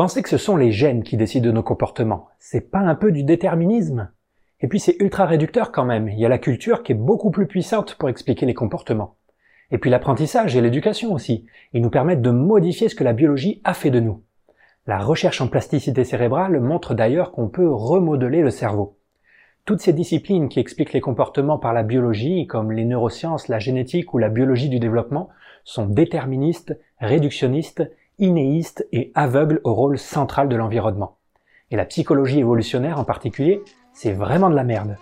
Pensez que ce sont les gènes qui décident de nos comportements. C'est pas un peu du déterminisme Et puis c'est ultra réducteur quand même. Il y a la culture qui est beaucoup plus puissante pour expliquer les comportements. Et puis l'apprentissage et l'éducation aussi. Ils nous permettent de modifier ce que la biologie a fait de nous. La recherche en plasticité cérébrale montre d'ailleurs qu'on peut remodeler le cerveau. Toutes ces disciplines qui expliquent les comportements par la biologie, comme les neurosciences, la génétique ou la biologie du développement, sont déterministes, réductionnistes, inéistes et aveugles au rôle central de l'environnement. Et la psychologie évolutionnaire en particulier, c'est vraiment de la merde.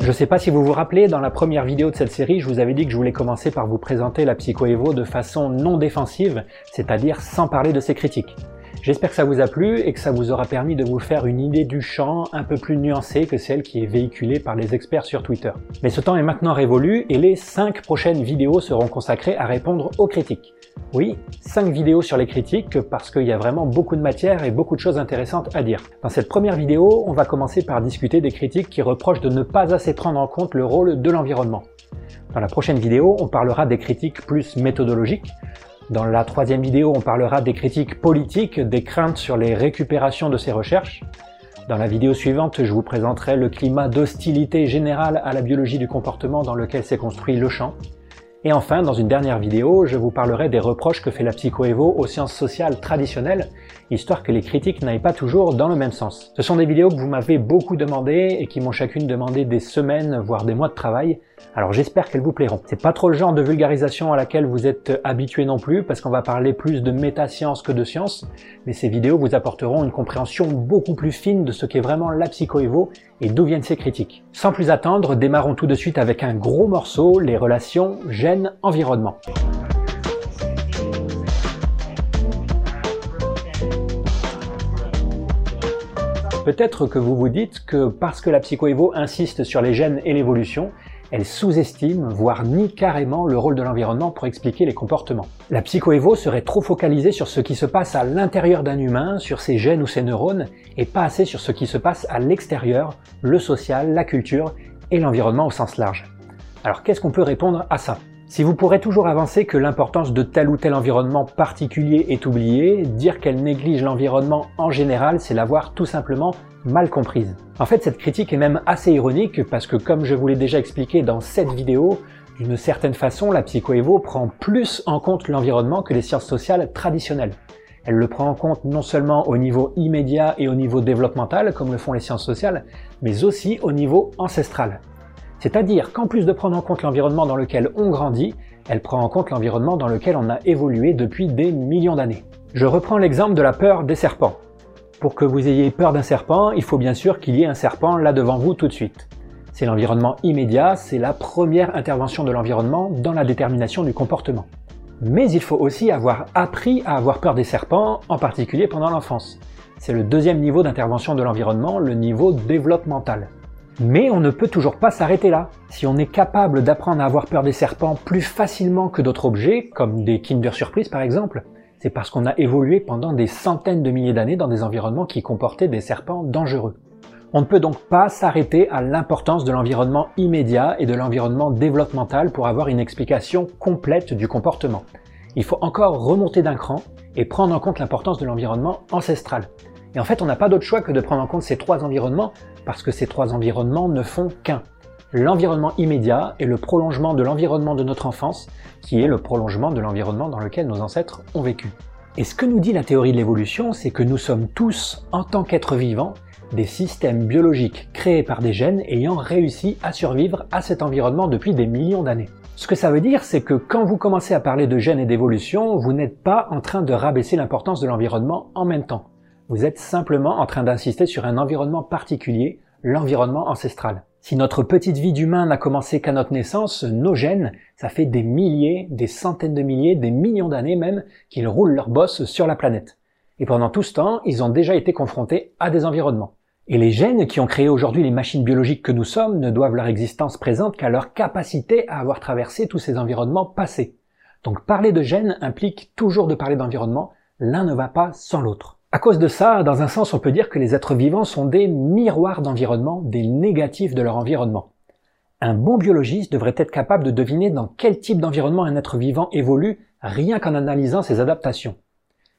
Je ne sais pas si vous vous rappelez, dans la première vidéo de cette série, je vous avais dit que je voulais commencer par vous présenter la psychoévo de façon non défensive, c'est-à-dire sans parler de ses critiques. J'espère que ça vous a plu et que ça vous aura permis de vous faire une idée du champ un peu plus nuancée que celle qui est véhiculée par les experts sur Twitter. Mais ce temps est maintenant révolu et les 5 prochaines vidéos seront consacrées à répondre aux critiques. Oui, 5 vidéos sur les critiques parce qu'il y a vraiment beaucoup de matière et beaucoup de choses intéressantes à dire. Dans cette première vidéo, on va commencer par discuter des critiques qui reprochent de ne pas assez prendre en compte le rôle de l'environnement. Dans la prochaine vidéo, on parlera des critiques plus méthodologiques, dans la troisième vidéo, on parlera des critiques politiques, des craintes sur les récupérations de ces recherches. Dans la vidéo suivante, je vous présenterai le climat d'hostilité générale à la biologie du comportement dans lequel s'est construit le champ. Et enfin, dans une dernière vidéo, je vous parlerai des reproches que fait la psychoévo aux sciences sociales traditionnelles, histoire que les critiques n'aillent pas toujours dans le même sens. Ce sont des vidéos que vous m'avez beaucoup demandé et qui m'ont chacune demandé des semaines, voire des mois de travail, alors j'espère qu'elles vous plairont. C'est pas trop le genre de vulgarisation à laquelle vous êtes habitué non plus, parce qu'on va parler plus de métascience que de science, mais ces vidéos vous apporteront une compréhension beaucoup plus fine de ce qu'est vraiment la psychoévo et d'où viennent ces critiques. Sans plus attendre, démarrons tout de suite avec un gros morceau, les relations gène-environnement. Peut-être que vous vous dites que parce que la psychoévo insiste sur les gènes et l'évolution, elle sous-estime, voire nie carrément le rôle de l'environnement pour expliquer les comportements. La psychoévo serait trop focalisée sur ce qui se passe à l'intérieur d'un humain, sur ses gènes ou ses neurones, et pas assez sur ce qui se passe à l'extérieur, le social, la culture et l'environnement au sens large. Alors qu'est-ce qu'on peut répondre à ça? Si vous pourrez toujours avancer que l'importance de tel ou tel environnement particulier est oubliée, dire qu'elle néglige l'environnement en général, c'est l'avoir tout simplement mal comprise. En fait, cette critique est même assez ironique parce que comme je vous l'ai déjà expliqué dans cette vidéo, d'une certaine façon, la psychoévo prend plus en compte l'environnement que les sciences sociales traditionnelles. Elle le prend en compte non seulement au niveau immédiat et au niveau développemental, comme le font les sciences sociales, mais aussi au niveau ancestral. C'est-à-dire qu'en plus de prendre en compte l'environnement dans lequel on grandit, elle prend en compte l'environnement dans lequel on a évolué depuis des millions d'années. Je reprends l'exemple de la peur des serpents. Pour que vous ayez peur d'un serpent, il faut bien sûr qu'il y ait un serpent là devant vous tout de suite. C'est l'environnement immédiat, c'est la première intervention de l'environnement dans la détermination du comportement. Mais il faut aussi avoir appris à avoir peur des serpents, en particulier pendant l'enfance. C'est le deuxième niveau d'intervention de l'environnement, le niveau développemental. Mais on ne peut toujours pas s'arrêter là. Si on est capable d'apprendre à avoir peur des serpents plus facilement que d'autres objets, comme des Kinder Surprise par exemple, c'est parce qu'on a évolué pendant des centaines de milliers d'années dans des environnements qui comportaient des serpents dangereux. On ne peut donc pas s'arrêter à l'importance de l'environnement immédiat et de l'environnement développemental pour avoir une explication complète du comportement. Il faut encore remonter d'un cran et prendre en compte l'importance de l'environnement ancestral. Et en fait, on n'a pas d'autre choix que de prendre en compte ces trois environnements parce que ces trois environnements ne font qu'un. L'environnement immédiat est le prolongement de l'environnement de notre enfance, qui est le prolongement de l'environnement dans lequel nos ancêtres ont vécu. Et ce que nous dit la théorie de l'évolution, c'est que nous sommes tous, en tant qu'êtres vivants, des systèmes biologiques créés par des gènes ayant réussi à survivre à cet environnement depuis des millions d'années. Ce que ça veut dire, c'est que quand vous commencez à parler de gènes et d'évolution, vous n'êtes pas en train de rabaisser l'importance de l'environnement en même temps. Vous êtes simplement en train d'insister sur un environnement particulier, l'environnement ancestral. Si notre petite vie d'humain n'a commencé qu'à notre naissance, nos gènes, ça fait des milliers, des centaines de milliers, des millions d'années même qu'ils roulent leur bosse sur la planète. Et pendant tout ce temps, ils ont déjà été confrontés à des environnements. Et les gènes qui ont créé aujourd'hui les machines biologiques que nous sommes ne doivent leur existence présente qu'à leur capacité à avoir traversé tous ces environnements passés. Donc parler de gènes implique toujours de parler d'environnement, l'un ne va pas sans l'autre. À cause de ça, dans un sens, on peut dire que les êtres vivants sont des miroirs d'environnement, des négatifs de leur environnement. Un bon biologiste devrait être capable de deviner dans quel type d'environnement un être vivant évolue rien qu'en analysant ses adaptations.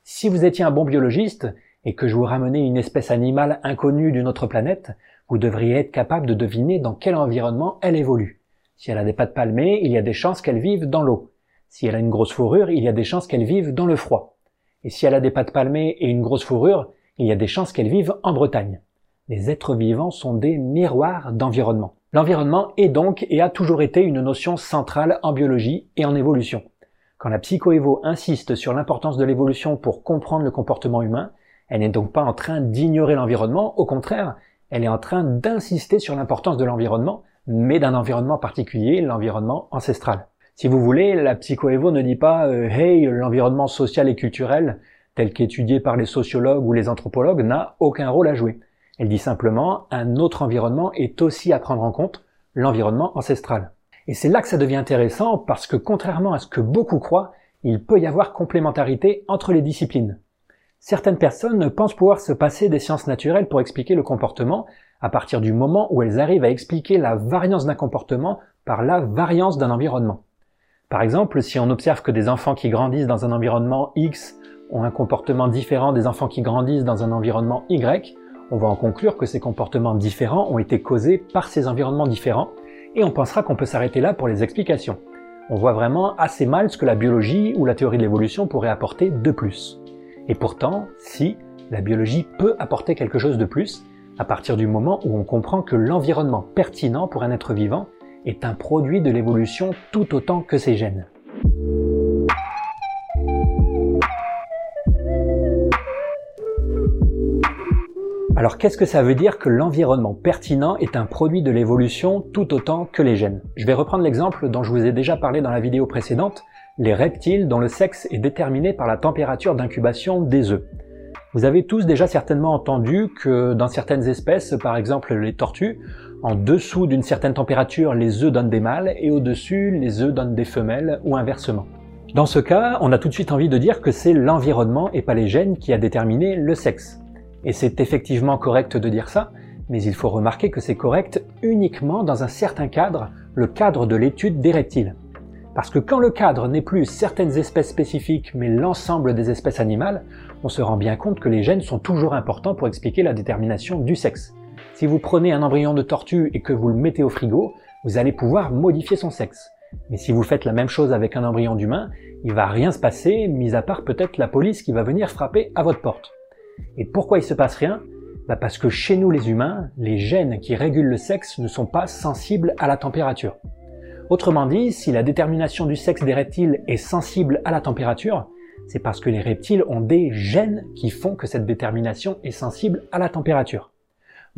Si vous étiez un bon biologiste et que je vous ramenais une espèce animale inconnue d'une autre planète, vous devriez être capable de deviner dans quel environnement elle évolue. Si elle a des pattes palmées, il y a des chances qu'elle vive dans l'eau. Si elle a une grosse fourrure, il y a des chances qu'elle vive dans le froid. Et si elle a des pattes palmées et une grosse fourrure, il y a des chances qu'elle vive en Bretagne. Les êtres vivants sont des miroirs d'environnement. L'environnement est donc et a toujours été une notion centrale en biologie et en évolution. Quand la psychoévo insiste sur l'importance de l'évolution pour comprendre le comportement humain, elle n'est donc pas en train d'ignorer l'environnement, au contraire, elle est en train d'insister sur l'importance de l'environnement, mais d'un environnement particulier, l'environnement ancestral. Si vous voulez, la psychoévo ne dit pas euh, Hey, l'environnement social et culturel, tel qu'étudié par les sociologues ou les anthropologues, n'a aucun rôle à jouer. Elle dit simplement un autre environnement est aussi à prendre en compte, l'environnement ancestral. Et c'est là que ça devient intéressant parce que contrairement à ce que beaucoup croient, il peut y avoir complémentarité entre les disciplines. Certaines personnes pensent pouvoir se passer des sciences naturelles pour expliquer le comportement à partir du moment où elles arrivent à expliquer la variance d'un comportement par la variance d'un environnement. Par exemple, si on observe que des enfants qui grandissent dans un environnement X ont un comportement différent des enfants qui grandissent dans un environnement Y, on va en conclure que ces comportements différents ont été causés par ces environnements différents, et on pensera qu'on peut s'arrêter là pour les explications. On voit vraiment assez mal ce que la biologie ou la théorie de l'évolution pourrait apporter de plus. Et pourtant, si, la biologie peut apporter quelque chose de plus, à partir du moment où on comprend que l'environnement pertinent pour un être vivant est un produit de l'évolution tout autant que ses gènes. Alors qu'est-ce que ça veut dire que l'environnement pertinent est un produit de l'évolution tout autant que les gènes? Je vais reprendre l'exemple dont je vous ai déjà parlé dans la vidéo précédente, les reptiles dont le sexe est déterminé par la température d'incubation des œufs. Vous avez tous déjà certainement entendu que dans certaines espèces, par exemple les tortues, en dessous d'une certaine température, les œufs donnent des mâles et au-dessus, les œufs donnent des femelles ou inversement. Dans ce cas, on a tout de suite envie de dire que c'est l'environnement et pas les gènes qui a déterminé le sexe. Et c'est effectivement correct de dire ça, mais il faut remarquer que c'est correct uniquement dans un certain cadre, le cadre de l'étude des reptiles. Parce que quand le cadre n'est plus certaines espèces spécifiques mais l'ensemble des espèces animales, on se rend bien compte que les gènes sont toujours importants pour expliquer la détermination du sexe. Si vous prenez un embryon de tortue et que vous le mettez au frigo, vous allez pouvoir modifier son sexe. Mais si vous faites la même chose avec un embryon d'humain, il va rien se passer, mis à part peut-être la police qui va venir frapper à votre porte. Et pourquoi il se passe rien? Bah Parce que chez nous les humains, les gènes qui régulent le sexe ne sont pas sensibles à la température. Autrement dit, si la détermination du sexe des reptiles est sensible à la température, c'est parce que les reptiles ont des gènes qui font que cette détermination est sensible à la température.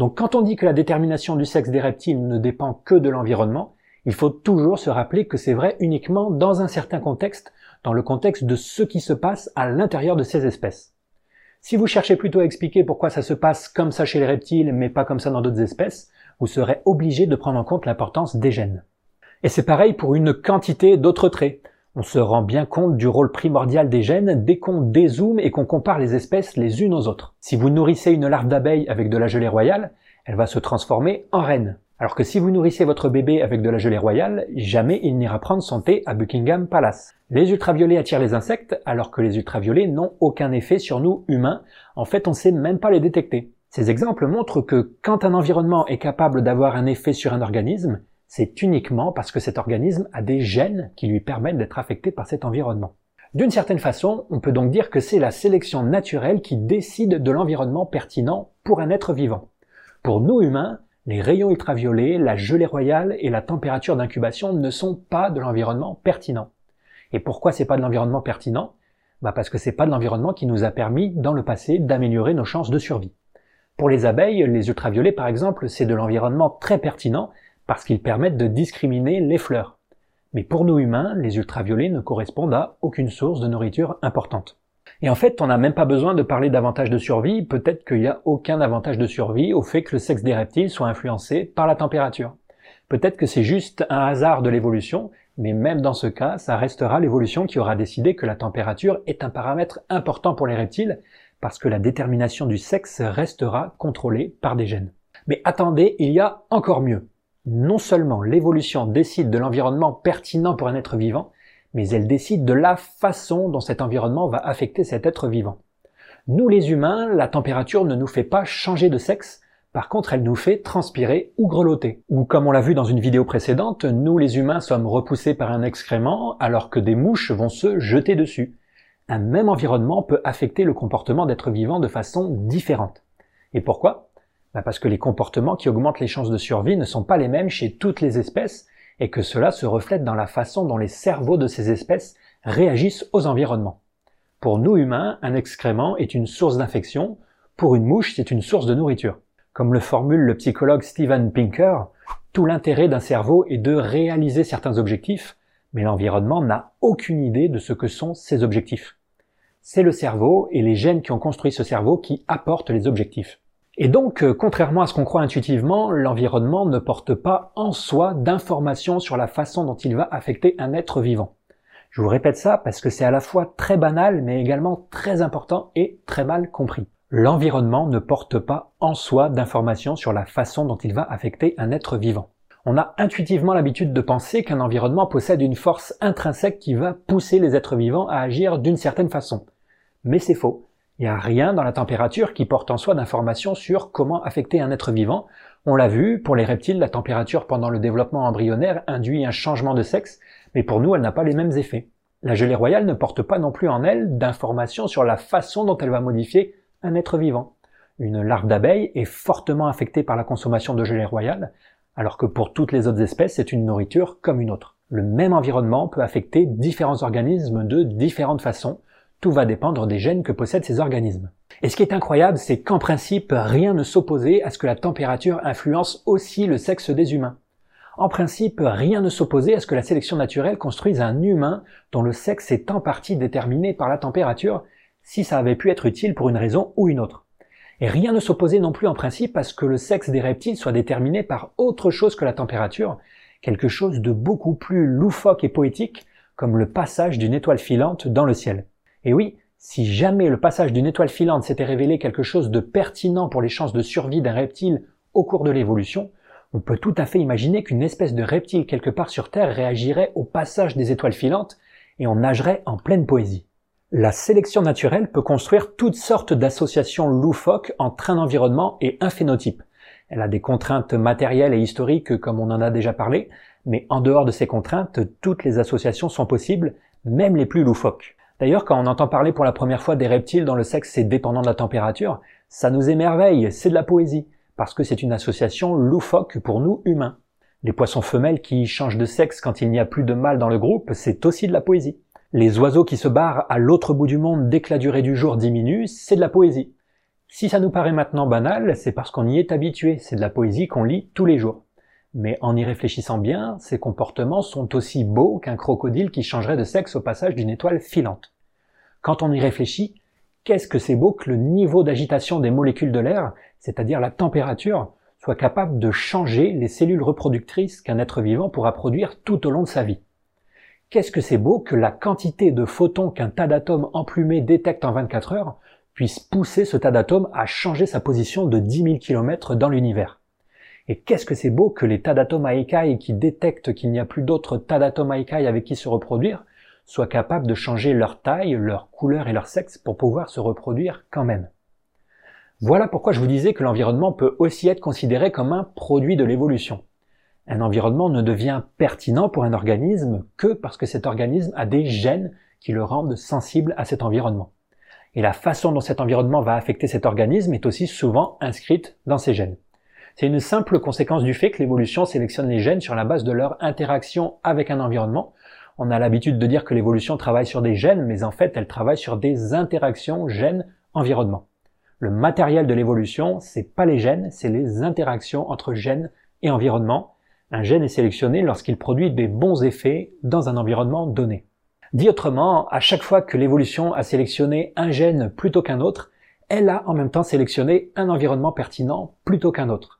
Donc quand on dit que la détermination du sexe des reptiles ne dépend que de l'environnement, il faut toujours se rappeler que c'est vrai uniquement dans un certain contexte, dans le contexte de ce qui se passe à l'intérieur de ces espèces. Si vous cherchez plutôt à expliquer pourquoi ça se passe comme ça chez les reptiles, mais pas comme ça dans d'autres espèces, vous serez obligé de prendre en compte l'importance des gènes. Et c'est pareil pour une quantité d'autres traits. On se rend bien compte du rôle primordial des gènes dès qu'on dézoome et qu'on compare les espèces les unes aux autres. Si vous nourrissez une larve d'abeille avec de la gelée royale, elle va se transformer en reine. Alors que si vous nourrissez votre bébé avec de la gelée royale, jamais il n'ira prendre son thé à Buckingham Palace. Les ultraviolets attirent les insectes, alors que les ultraviolets n'ont aucun effet sur nous humains. En fait, on ne sait même pas les détecter. Ces exemples montrent que quand un environnement est capable d'avoir un effet sur un organisme, c'est uniquement parce que cet organisme a des gènes qui lui permettent d'être affecté par cet environnement. D'une certaine façon, on peut donc dire que c'est la sélection naturelle qui décide de l'environnement pertinent pour un être vivant. Pour nous humains, les rayons ultraviolets, la gelée royale et la température d'incubation ne sont pas de l'environnement pertinent. Et pourquoi c'est pas de l'environnement pertinent? Bah Parce que c'est pas de l'environnement qui nous a permis, dans le passé, d'améliorer nos chances de survie. Pour les abeilles, les ultraviolets par exemple, c'est de l'environnement très pertinent parce qu'ils permettent de discriminer les fleurs. Mais pour nous humains, les ultraviolets ne correspondent à aucune source de nourriture importante. Et en fait, on n'a même pas besoin de parler d'avantage de survie, peut-être qu'il n'y a aucun avantage de survie au fait que le sexe des reptiles soit influencé par la température. Peut-être que c'est juste un hasard de l'évolution, mais même dans ce cas, ça restera l'évolution qui aura décidé que la température est un paramètre important pour les reptiles, parce que la détermination du sexe restera contrôlée par des gènes. Mais attendez, il y a encore mieux. Non seulement l'évolution décide de l'environnement pertinent pour un être vivant, mais elle décide de la façon dont cet environnement va affecter cet être vivant. Nous les humains, la température ne nous fait pas changer de sexe, par contre elle nous fait transpirer ou grelotter. Ou comme on l'a vu dans une vidéo précédente, nous les humains sommes repoussés par un excrément alors que des mouches vont se jeter dessus. Un même environnement peut affecter le comportement d'êtres vivants de façon différente. Et pourquoi? Parce que les comportements qui augmentent les chances de survie ne sont pas les mêmes chez toutes les espèces et que cela se reflète dans la façon dont les cerveaux de ces espèces réagissent aux environnements. Pour nous humains, un excrément est une source d'infection, pour une mouche, c'est une source de nourriture. Comme le formule le psychologue Steven Pinker, tout l'intérêt d'un cerveau est de réaliser certains objectifs, mais l'environnement n'a aucune idée de ce que sont ces objectifs. C'est le cerveau et les gènes qui ont construit ce cerveau qui apportent les objectifs. Et donc, euh, contrairement à ce qu'on croit intuitivement, l'environnement ne porte pas en soi d'informations sur la façon dont il va affecter un être vivant. Je vous répète ça parce que c'est à la fois très banal mais également très important et très mal compris. L'environnement ne porte pas en soi d'informations sur la façon dont il va affecter un être vivant. On a intuitivement l'habitude de penser qu'un environnement possède une force intrinsèque qui va pousser les êtres vivants à agir d'une certaine façon. Mais c'est faux. Il n'y a rien dans la température qui porte en soi d'informations sur comment affecter un être vivant. On l'a vu, pour les reptiles, la température pendant le développement embryonnaire induit un changement de sexe, mais pour nous, elle n'a pas les mêmes effets. La gelée royale ne porte pas non plus en elle d'informations sur la façon dont elle va modifier un être vivant. Une larve d'abeille est fortement affectée par la consommation de gelée royale, alors que pour toutes les autres espèces, c'est une nourriture comme une autre. Le même environnement peut affecter différents organismes de différentes façons, tout va dépendre des gènes que possèdent ces organismes. Et ce qui est incroyable, c'est qu'en principe, rien ne s'opposait à ce que la température influence aussi le sexe des humains. En principe, rien ne s'opposait à ce que la sélection naturelle construise un humain dont le sexe est en partie déterminé par la température, si ça avait pu être utile pour une raison ou une autre. Et rien ne s'opposait non plus en principe à ce que le sexe des reptiles soit déterminé par autre chose que la température, quelque chose de beaucoup plus loufoque et poétique, comme le passage d'une étoile filante dans le ciel. Et oui, si jamais le passage d'une étoile filante s'était révélé quelque chose de pertinent pour les chances de survie d'un reptile au cours de l'évolution, on peut tout à fait imaginer qu'une espèce de reptile quelque part sur Terre réagirait au passage des étoiles filantes et on nagerait en pleine poésie. La sélection naturelle peut construire toutes sortes d'associations loufoques entre un environnement et un phénotype. Elle a des contraintes matérielles et historiques comme on en a déjà parlé, mais en dehors de ces contraintes, toutes les associations sont possibles, même les plus loufoques. D'ailleurs, quand on entend parler pour la première fois des reptiles dont le sexe est dépendant de la température, ça nous émerveille, c'est de la poésie, parce que c'est une association loufoque pour nous humains. Les poissons femelles qui changent de sexe quand il n'y a plus de mâles dans le groupe, c'est aussi de la poésie. Les oiseaux qui se barrent à l'autre bout du monde dès que la durée du jour diminue, c'est de la poésie. Si ça nous paraît maintenant banal, c'est parce qu'on y est habitué, c'est de la poésie qu'on lit tous les jours. Mais en y réfléchissant bien, ces comportements sont aussi beaux qu'un crocodile qui changerait de sexe au passage d'une étoile filante. Quand on y réfléchit, qu'est-ce que c'est beau que le niveau d'agitation des molécules de l'air, c'est-à-dire la température, soit capable de changer les cellules reproductrices qu'un être vivant pourra produire tout au long de sa vie. Qu'est-ce que c'est beau que la quantité de photons qu'un tas d'atomes emplumés détecte en 24 heures puisse pousser ce tas d'atomes à changer sa position de 10 000 km dans l'univers. Et qu'est-ce que c'est beau que les tas d'atomes à écailles qui détectent qu'il n'y a plus d'autres tas d'atomes à écailles avec qui se reproduire soient capables de changer leur taille, leur couleur et leur sexe pour pouvoir se reproduire quand même. Voilà pourquoi je vous disais que l'environnement peut aussi être considéré comme un produit de l'évolution. Un environnement ne devient pertinent pour un organisme que parce que cet organisme a des gènes qui le rendent sensible à cet environnement. Et la façon dont cet environnement va affecter cet organisme est aussi souvent inscrite dans ces gènes. C'est une simple conséquence du fait que l'évolution sélectionne les gènes sur la base de leur interaction avec un environnement. On a l'habitude de dire que l'évolution travaille sur des gènes, mais en fait elle travaille sur des interactions gènes-environnement. Le matériel de l'évolution, c'est pas les gènes, c'est les interactions entre gènes et environnement. Un gène est sélectionné lorsqu'il produit des bons effets dans un environnement donné. Dit autrement, à chaque fois que l'évolution a sélectionné un gène plutôt qu'un autre, elle a en même temps sélectionné un environnement pertinent plutôt qu'un autre.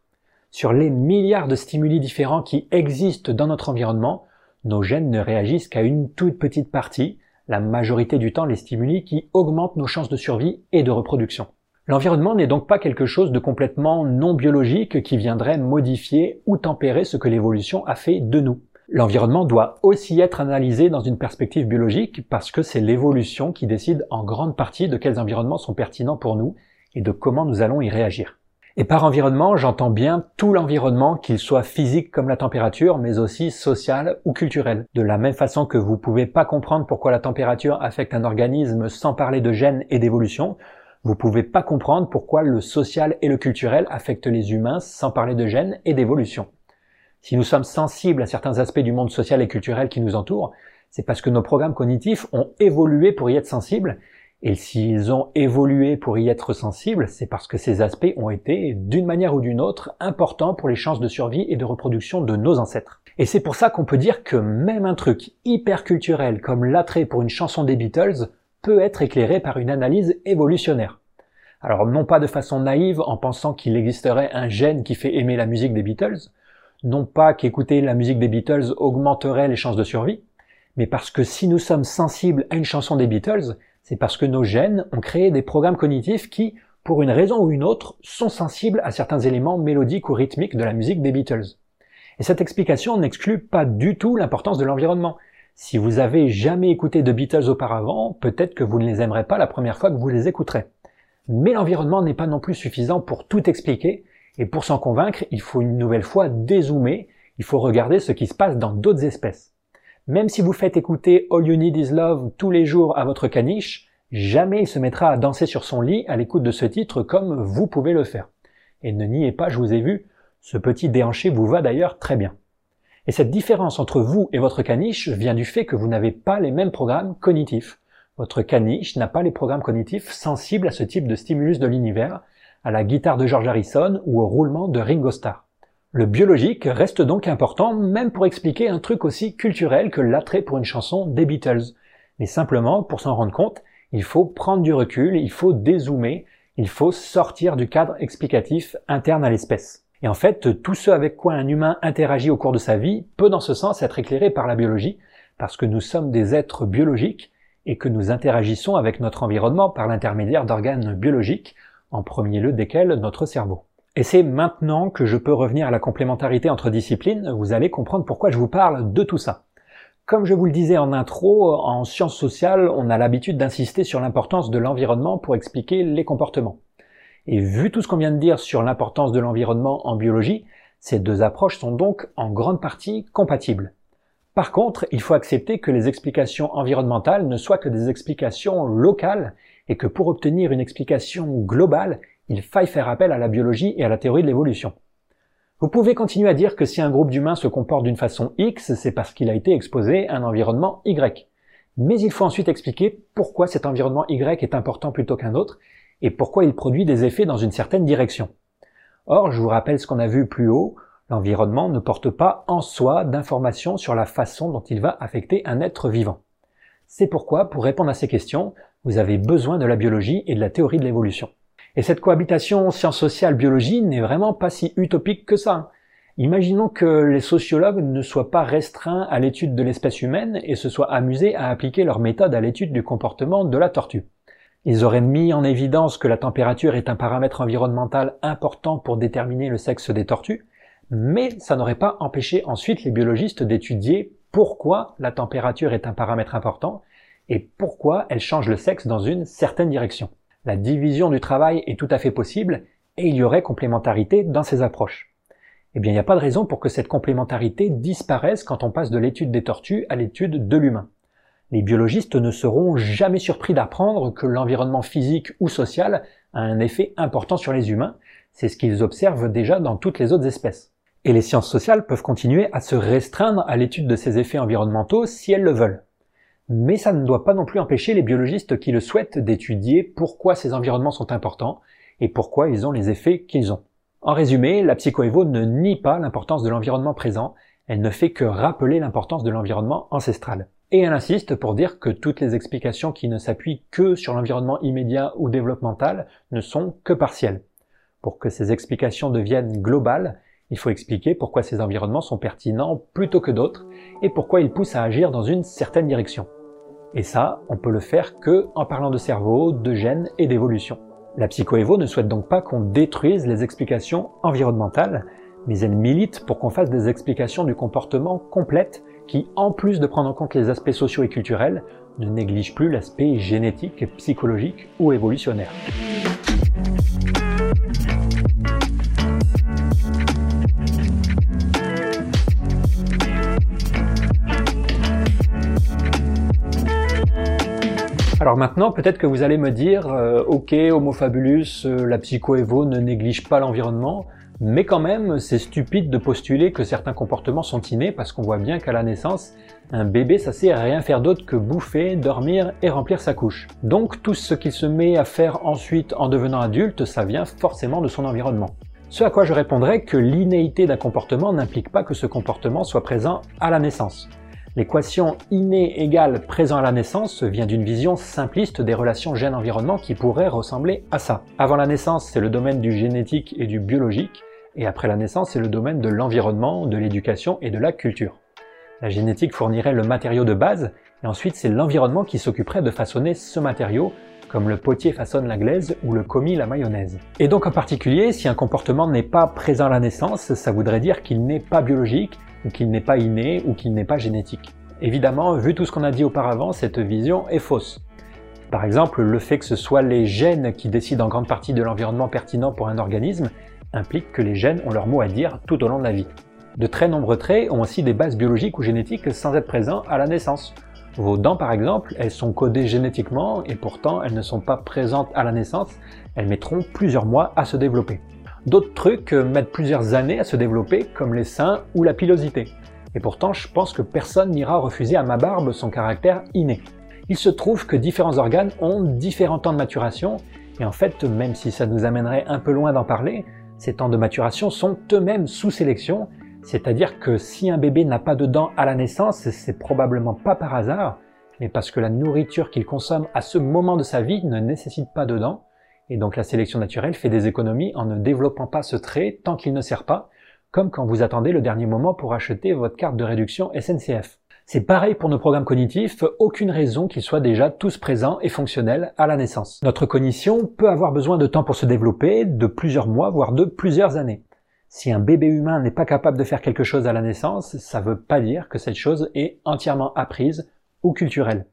Sur les milliards de stimuli différents qui existent dans notre environnement, nos gènes ne réagissent qu'à une toute petite partie, la majorité du temps les stimuli qui augmentent nos chances de survie et de reproduction. L'environnement n'est donc pas quelque chose de complètement non biologique qui viendrait modifier ou tempérer ce que l'évolution a fait de nous. L'environnement doit aussi être analysé dans une perspective biologique parce que c'est l'évolution qui décide en grande partie de quels environnements sont pertinents pour nous et de comment nous allons y réagir. Et par environnement, j'entends bien tout l'environnement, qu'il soit physique comme la température, mais aussi social ou culturel. De la même façon que vous pouvez pas comprendre pourquoi la température affecte un organisme sans parler de gènes et d'évolution, vous pouvez pas comprendre pourquoi le social et le culturel affectent les humains sans parler de gènes et d'évolution. Si nous sommes sensibles à certains aspects du monde social et culturel qui nous entoure, c'est parce que nos programmes cognitifs ont évolué pour y être sensibles, et s'ils ont évolué pour y être sensibles, c'est parce que ces aspects ont été, d'une manière ou d'une autre, importants pour les chances de survie et de reproduction de nos ancêtres. Et c'est pour ça qu'on peut dire que même un truc hyper culturel comme l'attrait pour une chanson des Beatles peut être éclairé par une analyse évolutionnaire. Alors non pas de façon naïve en pensant qu'il existerait un gène qui fait aimer la musique des Beatles, non pas qu'écouter la musique des Beatles augmenterait les chances de survie, mais parce que si nous sommes sensibles à une chanson des Beatles, c'est parce que nos gènes ont créé des programmes cognitifs qui, pour une raison ou une autre, sont sensibles à certains éléments mélodiques ou rythmiques de la musique des Beatles. Et cette explication n'exclut pas du tout l'importance de l'environnement. Si vous avez jamais écouté de Beatles auparavant, peut-être que vous ne les aimerez pas la première fois que vous les écouterez. Mais l'environnement n'est pas non plus suffisant pour tout expliquer, et pour s'en convaincre, il faut une nouvelle fois dézoomer, il faut regarder ce qui se passe dans d'autres espèces. Même si vous faites écouter All You Need Is Love tous les jours à votre caniche, jamais il se mettra à danser sur son lit à l'écoute de ce titre comme vous pouvez le faire. Et ne niez pas, je vous ai vu, ce petit déhanché vous va d'ailleurs très bien. Et cette différence entre vous et votre caniche vient du fait que vous n'avez pas les mêmes programmes cognitifs. Votre caniche n'a pas les programmes cognitifs sensibles à ce type de stimulus de l'univers, à la guitare de George Harrison ou au roulement de Ringo Starr. Le biologique reste donc important même pour expliquer un truc aussi culturel que l'attrait pour une chanson des Beatles. Mais simplement, pour s'en rendre compte, il faut prendre du recul, il faut dézoomer, il faut sortir du cadre explicatif interne à l'espèce. Et en fait, tout ce avec quoi un humain interagit au cours de sa vie peut dans ce sens être éclairé par la biologie, parce que nous sommes des êtres biologiques et que nous interagissons avec notre environnement par l'intermédiaire d'organes biologiques en premier lieu desquels notre cerveau. Et c'est maintenant que je peux revenir à la complémentarité entre disciplines, vous allez comprendre pourquoi je vous parle de tout ça. Comme je vous le disais en intro, en sciences sociales, on a l'habitude d'insister sur l'importance de l'environnement pour expliquer les comportements. Et vu tout ce qu'on vient de dire sur l'importance de l'environnement en biologie, ces deux approches sont donc en grande partie compatibles. Par contre, il faut accepter que les explications environnementales ne soient que des explications locales et que pour obtenir une explication globale, il faille faire appel à la biologie et à la théorie de l'évolution. Vous pouvez continuer à dire que si un groupe d'humains se comporte d'une façon X, c'est parce qu'il a été exposé à un environnement Y. Mais il faut ensuite expliquer pourquoi cet environnement Y est important plutôt qu'un autre et pourquoi il produit des effets dans une certaine direction. Or, je vous rappelle ce qu'on a vu plus haut, l'environnement ne porte pas en soi d'informations sur la façon dont il va affecter un être vivant. C'est pourquoi, pour répondre à ces questions, vous avez besoin de la biologie et de la théorie de l'évolution. Et cette cohabitation sciences sociales biologie n'est vraiment pas si utopique que ça. Imaginons que les sociologues ne soient pas restreints à l'étude de l'espèce humaine et se soient amusés à appliquer leur méthode à l'étude du comportement de la tortue. Ils auraient mis en évidence que la température est un paramètre environnemental important pour déterminer le sexe des tortues, mais ça n'aurait pas empêché ensuite les biologistes d'étudier pourquoi la température est un paramètre important et pourquoi elle change le sexe dans une certaine direction. La division du travail est tout à fait possible et il y aurait complémentarité dans ces approches. Eh bien, il n'y a pas de raison pour que cette complémentarité disparaisse quand on passe de l'étude des tortues à l'étude de l'humain. Les biologistes ne seront jamais surpris d'apprendre que l'environnement physique ou social a un effet important sur les humains. C'est ce qu'ils observent déjà dans toutes les autres espèces. Et les sciences sociales peuvent continuer à se restreindre à l'étude de ces effets environnementaux si elles le veulent. Mais ça ne doit pas non plus empêcher les biologistes qui le souhaitent d'étudier pourquoi ces environnements sont importants et pourquoi ils ont les effets qu'ils ont. En résumé, la psychoévo ne nie pas l'importance de l'environnement présent, elle ne fait que rappeler l'importance de l'environnement ancestral. Et elle insiste pour dire que toutes les explications qui ne s'appuient que sur l'environnement immédiat ou développemental ne sont que partielles. Pour que ces explications deviennent globales, il faut expliquer pourquoi ces environnements sont pertinents plutôt que d'autres et pourquoi ils poussent à agir dans une certaine direction. Et ça, on peut le faire que en parlant de cerveau, de gènes et d'évolution. La psychoévo ne souhaite donc pas qu'on détruise les explications environnementales, mais elle milite pour qu'on fasse des explications du comportement complètes qui, en plus de prendre en compte les aspects sociaux et culturels, ne négligent plus l'aspect génétique, psychologique ou évolutionnaire. Alors maintenant, peut-être que vous allez me dire, euh, ok, Homo fabulus, euh, la psychoévo ne néglige pas l'environnement, mais quand même, c'est stupide de postuler que certains comportements sont innés parce qu'on voit bien qu'à la naissance, un bébé, ça sait rien faire d'autre que bouffer, dormir et remplir sa couche. Donc tout ce qu'il se met à faire ensuite en devenant adulte, ça vient forcément de son environnement. Ce à quoi je répondrais que l'innéité d'un comportement n'implique pas que ce comportement soit présent à la naissance. L'équation inné égale présent à la naissance vient d'une vision simpliste des relations gène-environnement qui pourrait ressembler à ça. Avant la naissance, c'est le domaine du génétique et du biologique, et après la naissance, c'est le domaine de l'environnement, de l'éducation et de la culture. La génétique fournirait le matériau de base, et ensuite c'est l'environnement qui s'occuperait de façonner ce matériau, comme le potier façonne la glaise ou le commis la mayonnaise. Et donc en particulier, si un comportement n'est pas présent à la naissance, ça voudrait dire qu'il n'est pas biologique, ou qu'il n'est pas inné ou qu'il n'est pas génétique. Évidemment, vu tout ce qu'on a dit auparavant, cette vision est fausse. Par exemple, le fait que ce soit les gènes qui décident en grande partie de l'environnement pertinent pour un organisme implique que les gènes ont leur mot à dire tout au long de la vie. De très nombreux traits ont aussi des bases biologiques ou génétiques sans être présents à la naissance. Vos dents par exemple, elles sont codées génétiquement et pourtant elles ne sont pas présentes à la naissance, elles mettront plusieurs mois à se développer. D'autres trucs mettent plusieurs années à se développer, comme les seins ou la pilosité. Et pourtant, je pense que personne n'ira refuser à ma barbe son caractère inné. Il se trouve que différents organes ont différents temps de maturation, et en fait, même si ça nous amènerait un peu loin d'en parler, ces temps de maturation sont eux-mêmes sous sélection, c'est-à-dire que si un bébé n'a pas de dents à la naissance, c'est probablement pas par hasard, mais parce que la nourriture qu'il consomme à ce moment de sa vie ne nécessite pas de dents, et donc la sélection naturelle fait des économies en ne développant pas ce trait tant qu'il ne sert pas, comme quand vous attendez le dernier moment pour acheter votre carte de réduction SNCF. C'est pareil pour nos programmes cognitifs, aucune raison qu'ils soient déjà tous présents et fonctionnels à la naissance. Notre cognition peut avoir besoin de temps pour se développer, de plusieurs mois, voire de plusieurs années. Si un bébé humain n'est pas capable de faire quelque chose à la naissance, ça ne veut pas dire que cette chose est entièrement apprise ou culturelle.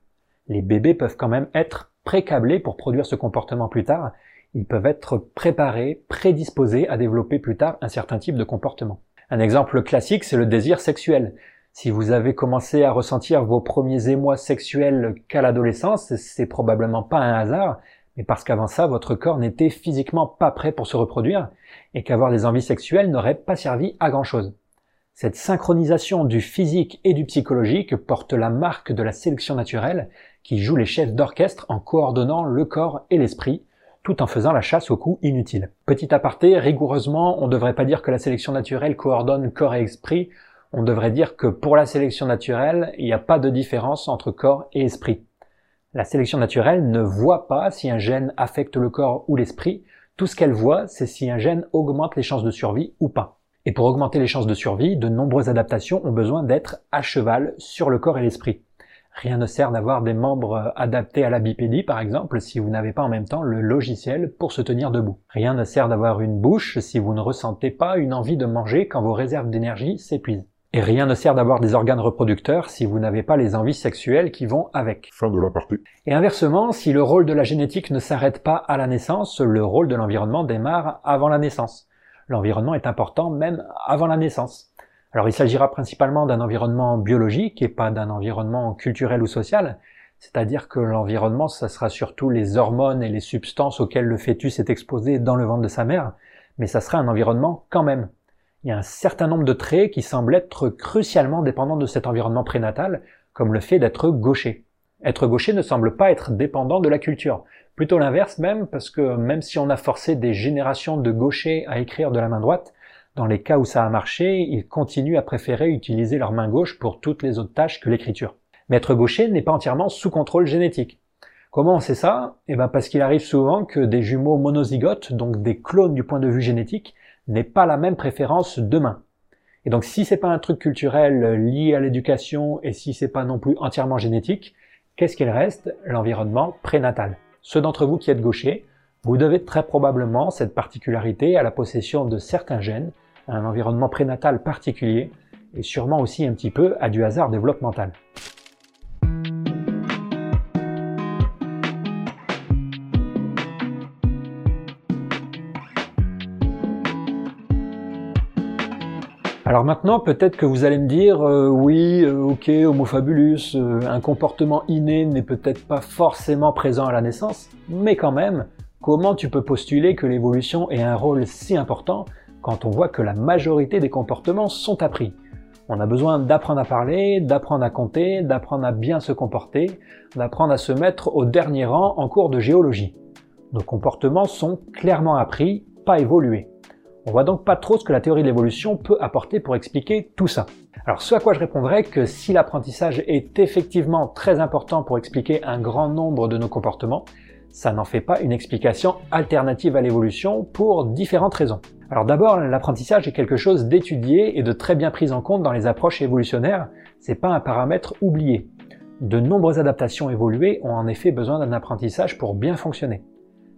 Les bébés peuvent quand même être précablés pour produire ce comportement plus tard, ils peuvent être préparés, prédisposés à développer plus tard un certain type de comportement. Un exemple classique, c'est le désir sexuel. Si vous avez commencé à ressentir vos premiers émois sexuels qu'à l'adolescence, c'est probablement pas un hasard, mais parce qu'avant ça, votre corps n'était physiquement pas prêt pour se reproduire, et qu'avoir des envies sexuelles n'aurait pas servi à grand chose. Cette synchronisation du physique et du psychologique porte la marque de la sélection naturelle qui joue les chefs d'orchestre en coordonnant le corps et l'esprit, tout en faisant la chasse aux coups inutiles. Petit aparté, rigoureusement, on ne devrait pas dire que la sélection naturelle coordonne corps et esprit, on devrait dire que pour la sélection naturelle, il n'y a pas de différence entre corps et esprit. La sélection naturelle ne voit pas si un gène affecte le corps ou l'esprit, tout ce qu'elle voit, c'est si un gène augmente les chances de survie ou pas. Et pour augmenter les chances de survie, de nombreuses adaptations ont besoin d'être à cheval sur le corps et l'esprit. Rien ne sert d'avoir des membres adaptés à la bipédie, par exemple, si vous n'avez pas en même temps le logiciel pour se tenir debout. Rien ne sert d'avoir une bouche si vous ne ressentez pas une envie de manger quand vos réserves d'énergie s'épuisent. Et rien ne sert d'avoir des organes reproducteurs si vous n'avez pas les envies sexuelles qui vont avec. Fin de la partie. Et inversement, si le rôle de la génétique ne s'arrête pas à la naissance, le rôle de l'environnement démarre avant la naissance. L'environnement est important même avant la naissance. Alors il s'agira principalement d'un environnement biologique et pas d'un environnement culturel ou social, c'est-à-dire que l'environnement, ça sera surtout les hormones et les substances auxquelles le fœtus est exposé dans le ventre de sa mère, mais ça sera un environnement quand même. Il y a un certain nombre de traits qui semblent être crucialement dépendants de cet environnement prénatal, comme le fait d'être gaucher. Être gaucher ne semble pas être dépendant de la culture. Plutôt l'inverse même, parce que même si on a forcé des générations de gauchers à écrire de la main droite, dans les cas où ça a marché, ils continuent à préférer utiliser leur main gauche pour toutes les autres tâches que l'écriture. Mais être gaucher n'est pas entièrement sous contrôle génétique. Comment on sait ça? Eh ben parce qu'il arrive souvent que des jumeaux monozygotes, donc des clones du point de vue génétique, n'aient pas la même préférence de main. Et donc si c'est pas un truc culturel lié à l'éducation et si c'est pas non plus entièrement génétique, Qu'est-ce qu'il reste? L'environnement prénatal. Ceux d'entre vous qui êtes gauchers, vous devez très probablement cette particularité à la possession de certains gènes, un environnement prénatal particulier, et sûrement aussi un petit peu à du hasard développemental. Alors maintenant, peut-être que vous allez me dire, euh, oui, euh, ok, Homo fabulus, euh, un comportement inné n'est peut-être pas forcément présent à la naissance, mais quand même, comment tu peux postuler que l'évolution ait un rôle si important quand on voit que la majorité des comportements sont appris On a besoin d'apprendre à parler, d'apprendre à compter, d'apprendre à bien se comporter, d'apprendre à se mettre au dernier rang en cours de géologie. Nos comportements sont clairement appris, pas évolués. On voit donc pas trop ce que la théorie de l'évolution peut apporter pour expliquer tout ça. Alors ce à quoi je répondrais que si l'apprentissage est effectivement très important pour expliquer un grand nombre de nos comportements, ça n'en fait pas une explication alternative à l'évolution pour différentes raisons. Alors d'abord, l'apprentissage est quelque chose d'étudié et de très bien pris en compte dans les approches évolutionnaires, c'est pas un paramètre oublié. De nombreuses adaptations évoluées ont en effet besoin d'un apprentissage pour bien fonctionner.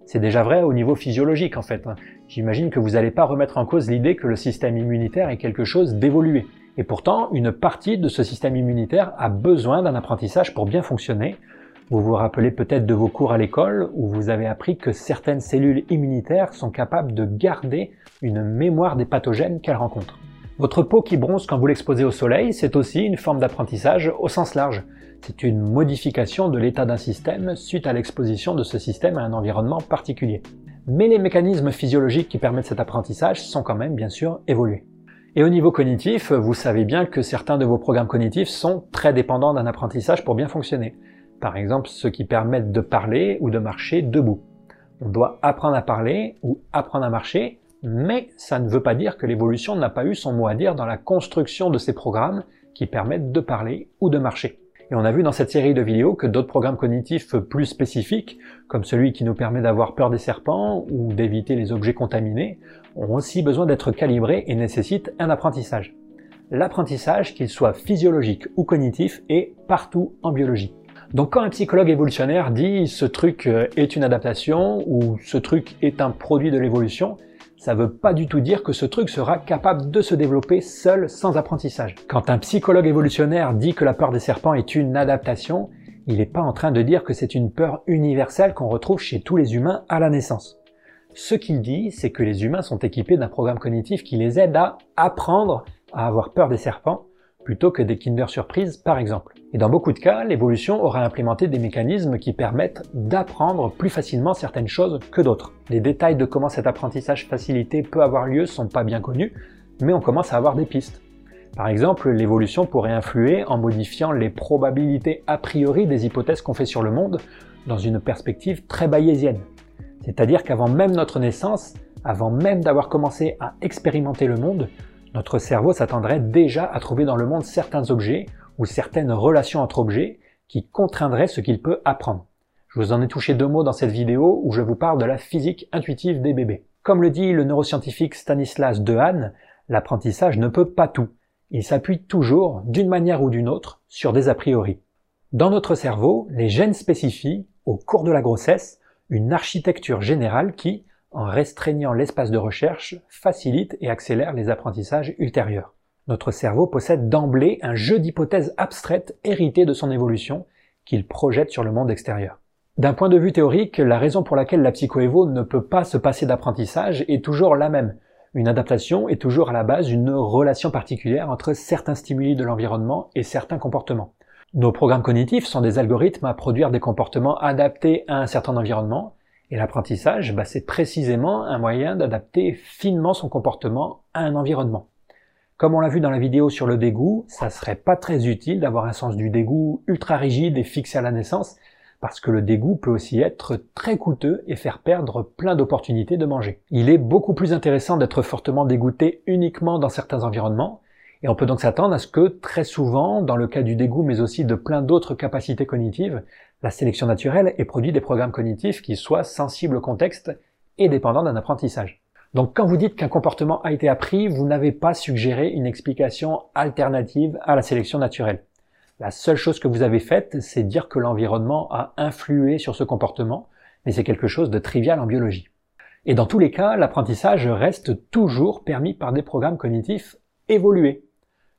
C'est déjà vrai au niveau physiologique en fait. J'imagine que vous n'allez pas remettre en cause l'idée que le système immunitaire est quelque chose d'évolué. Et pourtant, une partie de ce système immunitaire a besoin d'un apprentissage pour bien fonctionner. Vous vous rappelez peut-être de vos cours à l'école où vous avez appris que certaines cellules immunitaires sont capables de garder une mémoire des pathogènes qu'elles rencontrent. Votre peau qui bronze quand vous l'exposez au soleil, c'est aussi une forme d'apprentissage au sens large. C'est une modification de l'état d'un système suite à l'exposition de ce système à un environnement particulier. Mais les mécanismes physiologiques qui permettent cet apprentissage sont quand même bien sûr évolués. Et au niveau cognitif, vous savez bien que certains de vos programmes cognitifs sont très dépendants d'un apprentissage pour bien fonctionner. Par exemple, ceux qui permettent de parler ou de marcher debout. On doit apprendre à parler ou apprendre à marcher, mais ça ne veut pas dire que l'évolution n'a pas eu son mot à dire dans la construction de ces programmes qui permettent de parler ou de marcher. Et on a vu dans cette série de vidéos que d'autres programmes cognitifs plus spécifiques, comme celui qui nous permet d'avoir peur des serpents ou d'éviter les objets contaminés, ont aussi besoin d'être calibrés et nécessitent un apprentissage. L'apprentissage, qu'il soit physiologique ou cognitif, est partout en biologie. Donc quand un psychologue évolutionnaire dit ce truc est une adaptation ou ce truc est un produit de l'évolution, ça veut pas du tout dire que ce truc sera capable de se développer seul sans apprentissage. Quand un psychologue évolutionnaire dit que la peur des serpents est une adaptation, il n'est pas en train de dire que c'est une peur universelle qu'on retrouve chez tous les humains à la naissance. Ce qu'il dit, c'est que les humains sont équipés d'un programme cognitif qui les aide à apprendre à avoir peur des serpents plutôt que des Kinder Surprise par exemple. Et dans beaucoup de cas, l'évolution aura implémenté des mécanismes qui permettent d'apprendre plus facilement certaines choses que d'autres. Les détails de comment cet apprentissage facilité peut avoir lieu sont pas bien connus, mais on commence à avoir des pistes. Par exemple, l'évolution pourrait influer en modifiant les probabilités a priori des hypothèses qu'on fait sur le monde dans une perspective très bayésienne. C'est-à-dire qu'avant même notre naissance, avant même d'avoir commencé à expérimenter le monde, notre cerveau s'attendrait déjà à trouver dans le monde certains objets ou certaines relations entre objets qui contraindraient ce qu'il peut apprendre. Je vous en ai touché deux mots dans cette vidéo où je vous parle de la physique intuitive des bébés. Comme le dit le neuroscientifique Stanislas Dehaene, l'apprentissage ne peut pas tout. Il s'appuie toujours, d'une manière ou d'une autre, sur des a priori. Dans notre cerveau, les gènes spécifient, au cours de la grossesse, une architecture générale qui, en restreignant l'espace de recherche, facilite et accélère les apprentissages ultérieurs. Notre cerveau possède d'emblée un jeu d'hypothèses abstraites héritées de son évolution qu'il projette sur le monde extérieur. D'un point de vue théorique, la raison pour laquelle la psychoévo ne peut pas se passer d'apprentissage est toujours la même. Une adaptation est toujours à la base une relation particulière entre certains stimuli de l'environnement et certains comportements. Nos programmes cognitifs sont des algorithmes à produire des comportements adaptés à un certain environnement, et l'apprentissage, bah, c'est précisément un moyen d'adapter finement son comportement à un environnement. Comme on l'a vu dans la vidéo sur le dégoût, ça serait pas très utile d'avoir un sens du dégoût ultra rigide et fixé à la naissance, parce que le dégoût peut aussi être très coûteux et faire perdre plein d'opportunités de manger. Il est beaucoup plus intéressant d'être fortement dégoûté uniquement dans certains environnements, et on peut donc s'attendre à ce que très souvent, dans le cas du dégoût mais aussi de plein d'autres capacités cognitives, la sélection naturelle ait produit des programmes cognitifs qui soient sensibles au contexte et dépendants d'un apprentissage. Donc quand vous dites qu'un comportement a été appris, vous n'avez pas suggéré une explication alternative à la sélection naturelle. La seule chose que vous avez faite, c'est dire que l'environnement a influé sur ce comportement, mais c'est quelque chose de trivial en biologie. Et dans tous les cas, l'apprentissage reste toujours permis par des programmes cognitifs évolués.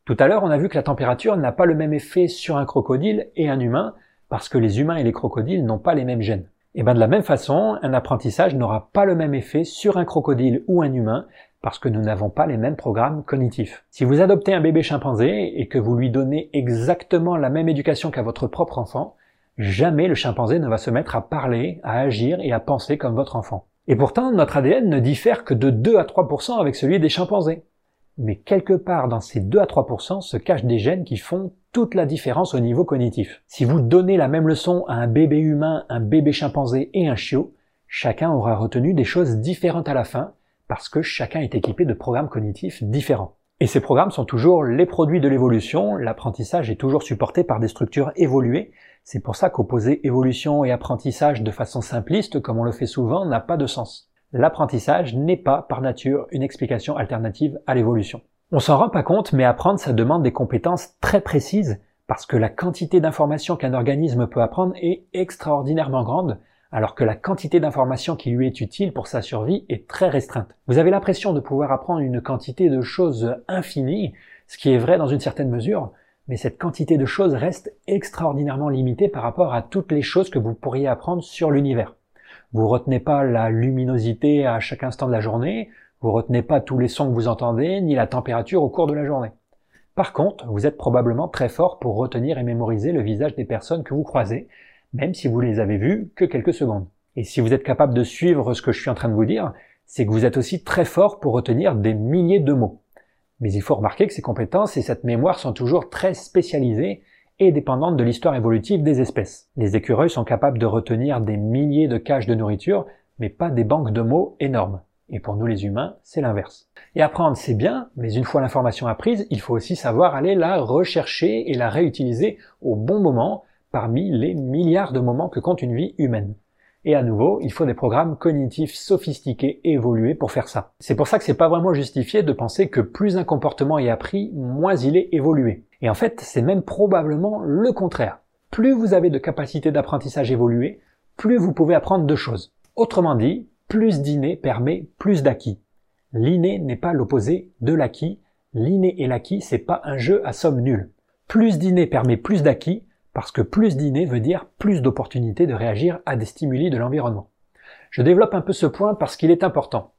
Tout à l'heure, on a vu que la température n'a pas le même effet sur un crocodile et un humain, parce que les humains et les crocodiles n'ont pas les mêmes gènes. Et bien de la même façon, un apprentissage n'aura pas le même effet sur un crocodile ou un humain, parce que nous n'avons pas les mêmes programmes cognitifs. Si vous adoptez un bébé chimpanzé et que vous lui donnez exactement la même éducation qu'à votre propre enfant, jamais le chimpanzé ne va se mettre à parler, à agir et à penser comme votre enfant. Et pourtant, notre ADN ne diffère que de 2 à 3% avec celui des chimpanzés. Mais quelque part dans ces 2 à 3% se cachent des gènes qui font toute la différence au niveau cognitif. Si vous donnez la même leçon à un bébé humain, un bébé chimpanzé et un chiot, chacun aura retenu des choses différentes à la fin, parce que chacun est équipé de programmes cognitifs différents. Et ces programmes sont toujours les produits de l'évolution, l'apprentissage est toujours supporté par des structures évoluées, c'est pour ça qu'opposer évolution et apprentissage de façon simpliste, comme on le fait souvent, n'a pas de sens. L'apprentissage n'est pas par nature une explication alternative à l'évolution. On s'en rend pas compte, mais apprendre, ça demande des compétences très précises, parce que la quantité d'informations qu'un organisme peut apprendre est extraordinairement grande, alors que la quantité d'informations qui lui est utile pour sa survie est très restreinte. Vous avez l'impression de pouvoir apprendre une quantité de choses infinies, ce qui est vrai dans une certaine mesure, mais cette quantité de choses reste extraordinairement limitée par rapport à toutes les choses que vous pourriez apprendre sur l'univers. Vous retenez pas la luminosité à chaque instant de la journée, vous retenez pas tous les sons que vous entendez, ni la température au cours de la journée. Par contre, vous êtes probablement très fort pour retenir et mémoriser le visage des personnes que vous croisez, même si vous les avez vus que quelques secondes. Et si vous êtes capable de suivre ce que je suis en train de vous dire, c'est que vous êtes aussi très fort pour retenir des milliers de mots. Mais il faut remarquer que ces compétences et cette mémoire sont toujours très spécialisées et dépendantes de l'histoire évolutive des espèces. Les écureuils sont capables de retenir des milliers de caches de nourriture, mais pas des banques de mots énormes. Et pour nous les humains, c'est l'inverse. Et apprendre, c'est bien, mais une fois l'information apprise, il faut aussi savoir aller la rechercher et la réutiliser au bon moment parmi les milliards de moments que compte une vie humaine. Et à nouveau, il faut des programmes cognitifs sophistiqués et évolués pour faire ça. C'est pour ça que c'est pas vraiment justifié de penser que plus un comportement est appris, moins il est évolué. Et en fait, c'est même probablement le contraire. Plus vous avez de capacités d'apprentissage évoluées, plus vous pouvez apprendre de choses. Autrement dit, plus d'inné permet plus d'acquis. L'inné n'est pas l'opposé de l'acquis. L'inné et l'acquis, c'est pas un jeu à somme nulle. Plus d'inné permet plus d'acquis, parce que plus d'inné veut dire plus d'opportunités de réagir à des stimuli de l'environnement. Je développe un peu ce point parce qu'il est important.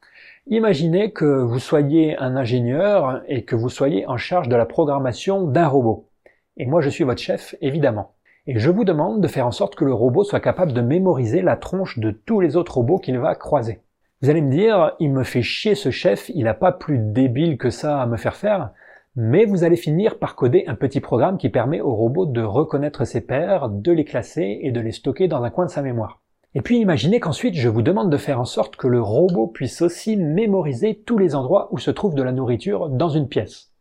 Imaginez que vous soyez un ingénieur et que vous soyez en charge de la programmation d'un robot. Et moi je suis votre chef, évidemment. Et je vous demande de faire en sorte que le robot soit capable de mémoriser la tronche de tous les autres robots qu'il va croiser. Vous allez me dire, il me fait chier ce chef, il n'a pas plus débile que ça à me faire faire mais vous allez finir par coder un petit programme qui permet au robot de reconnaître ses pairs, de les classer et de les stocker dans un coin de sa mémoire. Et puis imaginez qu'ensuite je vous demande de faire en sorte que le robot puisse aussi mémoriser tous les endroits où se trouve de la nourriture dans une pièce.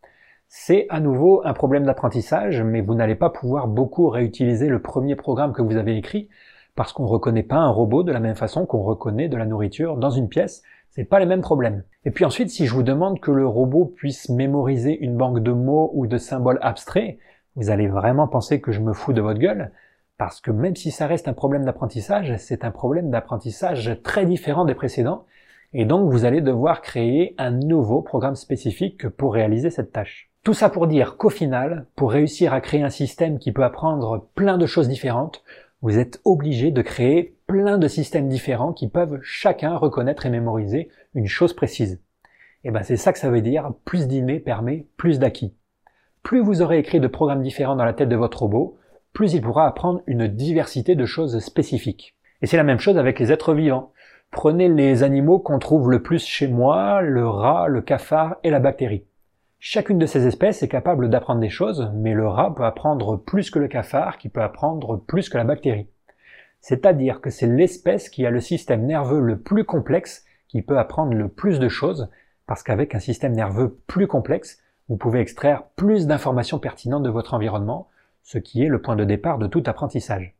C'est à nouveau un problème d'apprentissage, mais vous n'allez pas pouvoir beaucoup réutiliser le premier programme que vous avez écrit, parce qu'on ne reconnaît pas un robot de la même façon qu'on reconnaît de la nourriture dans une pièce, c'est pas les mêmes problèmes. Et puis ensuite, si je vous demande que le robot puisse mémoriser une banque de mots ou de symboles abstraits, vous allez vraiment penser que je me fous de votre gueule, parce que même si ça reste un problème d'apprentissage, c'est un problème d'apprentissage très différent des précédents, et donc vous allez devoir créer un nouveau programme spécifique pour réaliser cette tâche. Tout ça pour dire qu'au final, pour réussir à créer un système qui peut apprendre plein de choses différentes, vous êtes obligé de créer plein de systèmes différents qui peuvent chacun reconnaître et mémoriser une chose précise. Et ben c'est ça que ça veut dire, plus d'inné permet plus d'acquis. Plus vous aurez écrit de programmes différents dans la tête de votre robot, plus il pourra apprendre une diversité de choses spécifiques. Et c'est la même chose avec les êtres vivants. Prenez les animaux qu'on trouve le plus chez moi, le rat, le cafard et la bactérie. Chacune de ces espèces est capable d'apprendre des choses, mais le rat peut apprendre plus que le cafard, qui peut apprendre plus que la bactérie. C'est-à-dire que c'est l'espèce qui a le système nerveux le plus complexe qui peut apprendre le plus de choses, parce qu'avec un système nerveux plus complexe, vous pouvez extraire plus d'informations pertinentes de votre environnement, ce qui est le point de départ de tout apprentissage.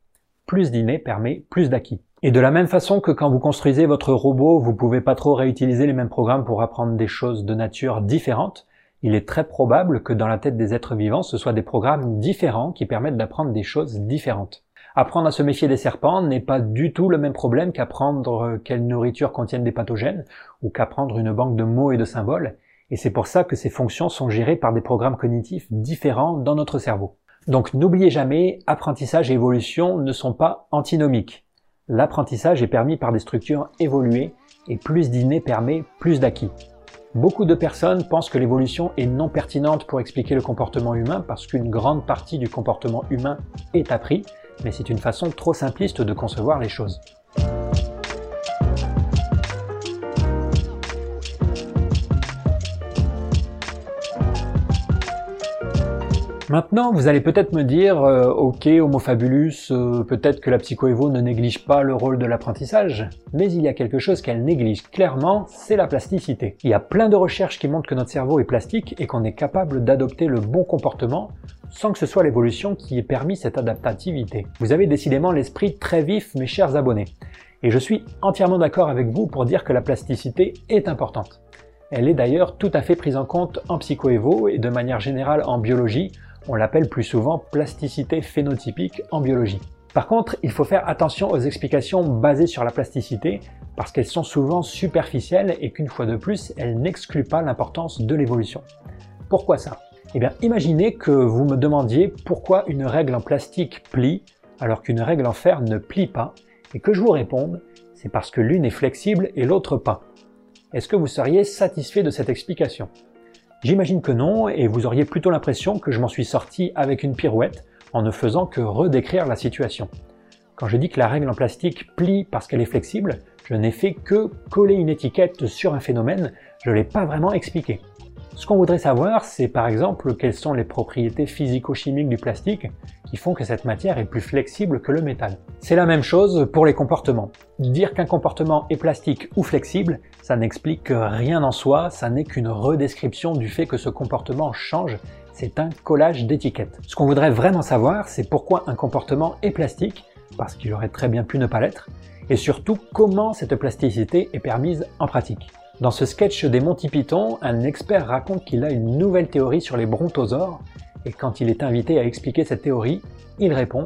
Plus d'inné permet plus d'acquis. Et de la même façon que quand vous construisez votre robot, vous pouvez pas trop réutiliser les mêmes programmes pour apprendre des choses de nature différente, Il est très probable que dans la tête des êtres vivants, ce soit des programmes différents qui permettent d'apprendre des choses différentes. Apprendre à se méfier des serpents n'est pas du tout le même problème qu'apprendre quelle nourriture contienne des pathogènes ou qu'apprendre une banque de mots et de symboles, et c'est pour ça que ces fonctions sont gérées par des programmes cognitifs différents dans notre cerveau. Donc n'oubliez jamais, apprentissage et évolution ne sont pas antinomiques. L'apprentissage est permis par des structures évoluées et plus d'inné permet plus d'acquis. Beaucoup de personnes pensent que l'évolution est non pertinente pour expliquer le comportement humain parce qu'une grande partie du comportement humain est appris, mais c'est une façon trop simpliste de concevoir les choses. Maintenant, vous allez peut-être me dire, euh, ok, Homo fabulus, euh, peut-être que la psychoévo ne néglige pas le rôle de l'apprentissage, mais il y a quelque chose qu'elle néglige clairement, c'est la plasticité. Il y a plein de recherches qui montrent que notre cerveau est plastique et qu'on est capable d'adopter le bon comportement sans que ce soit l'évolution qui ait permis cette adaptativité. Vous avez décidément l'esprit très vif, mes chers abonnés. Et je suis entièrement d'accord avec vous pour dire que la plasticité est importante. Elle est d'ailleurs tout à fait prise en compte en psychoévo et de manière générale en biologie, on l'appelle plus souvent plasticité phénotypique en biologie. Par contre, il faut faire attention aux explications basées sur la plasticité parce qu'elles sont souvent superficielles et qu'une fois de plus, elles n'excluent pas l'importance de l'évolution. Pourquoi ça? Eh bien, imaginez que vous me demandiez pourquoi une règle en plastique plie alors qu'une règle en fer ne plie pas et que je vous réponde, c'est parce que l'une est flexible et l'autre pas. Est-ce que vous seriez satisfait de cette explication? J'imagine que non, et vous auriez plutôt l'impression que je m'en suis sorti avec une pirouette en ne faisant que redécrire la situation. Quand je dis que la règle en plastique plie parce qu'elle est flexible, je n'ai fait que coller une étiquette sur un phénomène, je ne l'ai pas vraiment expliqué. Ce qu'on voudrait savoir, c'est par exemple quelles sont les propriétés physico-chimiques du plastique qui font que cette matière est plus flexible que le métal. C'est la même chose pour les comportements. Dire qu'un comportement est plastique ou flexible, ça n'explique rien en soi, ça n'est qu'une redescription du fait que ce comportement change, c'est un collage d'étiquettes. Ce qu'on voudrait vraiment savoir, c'est pourquoi un comportement est plastique, parce qu'il aurait très bien pu ne pas l'être, et surtout comment cette plasticité est permise en pratique. Dans ce sketch des Monty Python, un expert raconte qu'il a une nouvelle théorie sur les brontosaures, et quand il est invité à expliquer cette théorie, il répond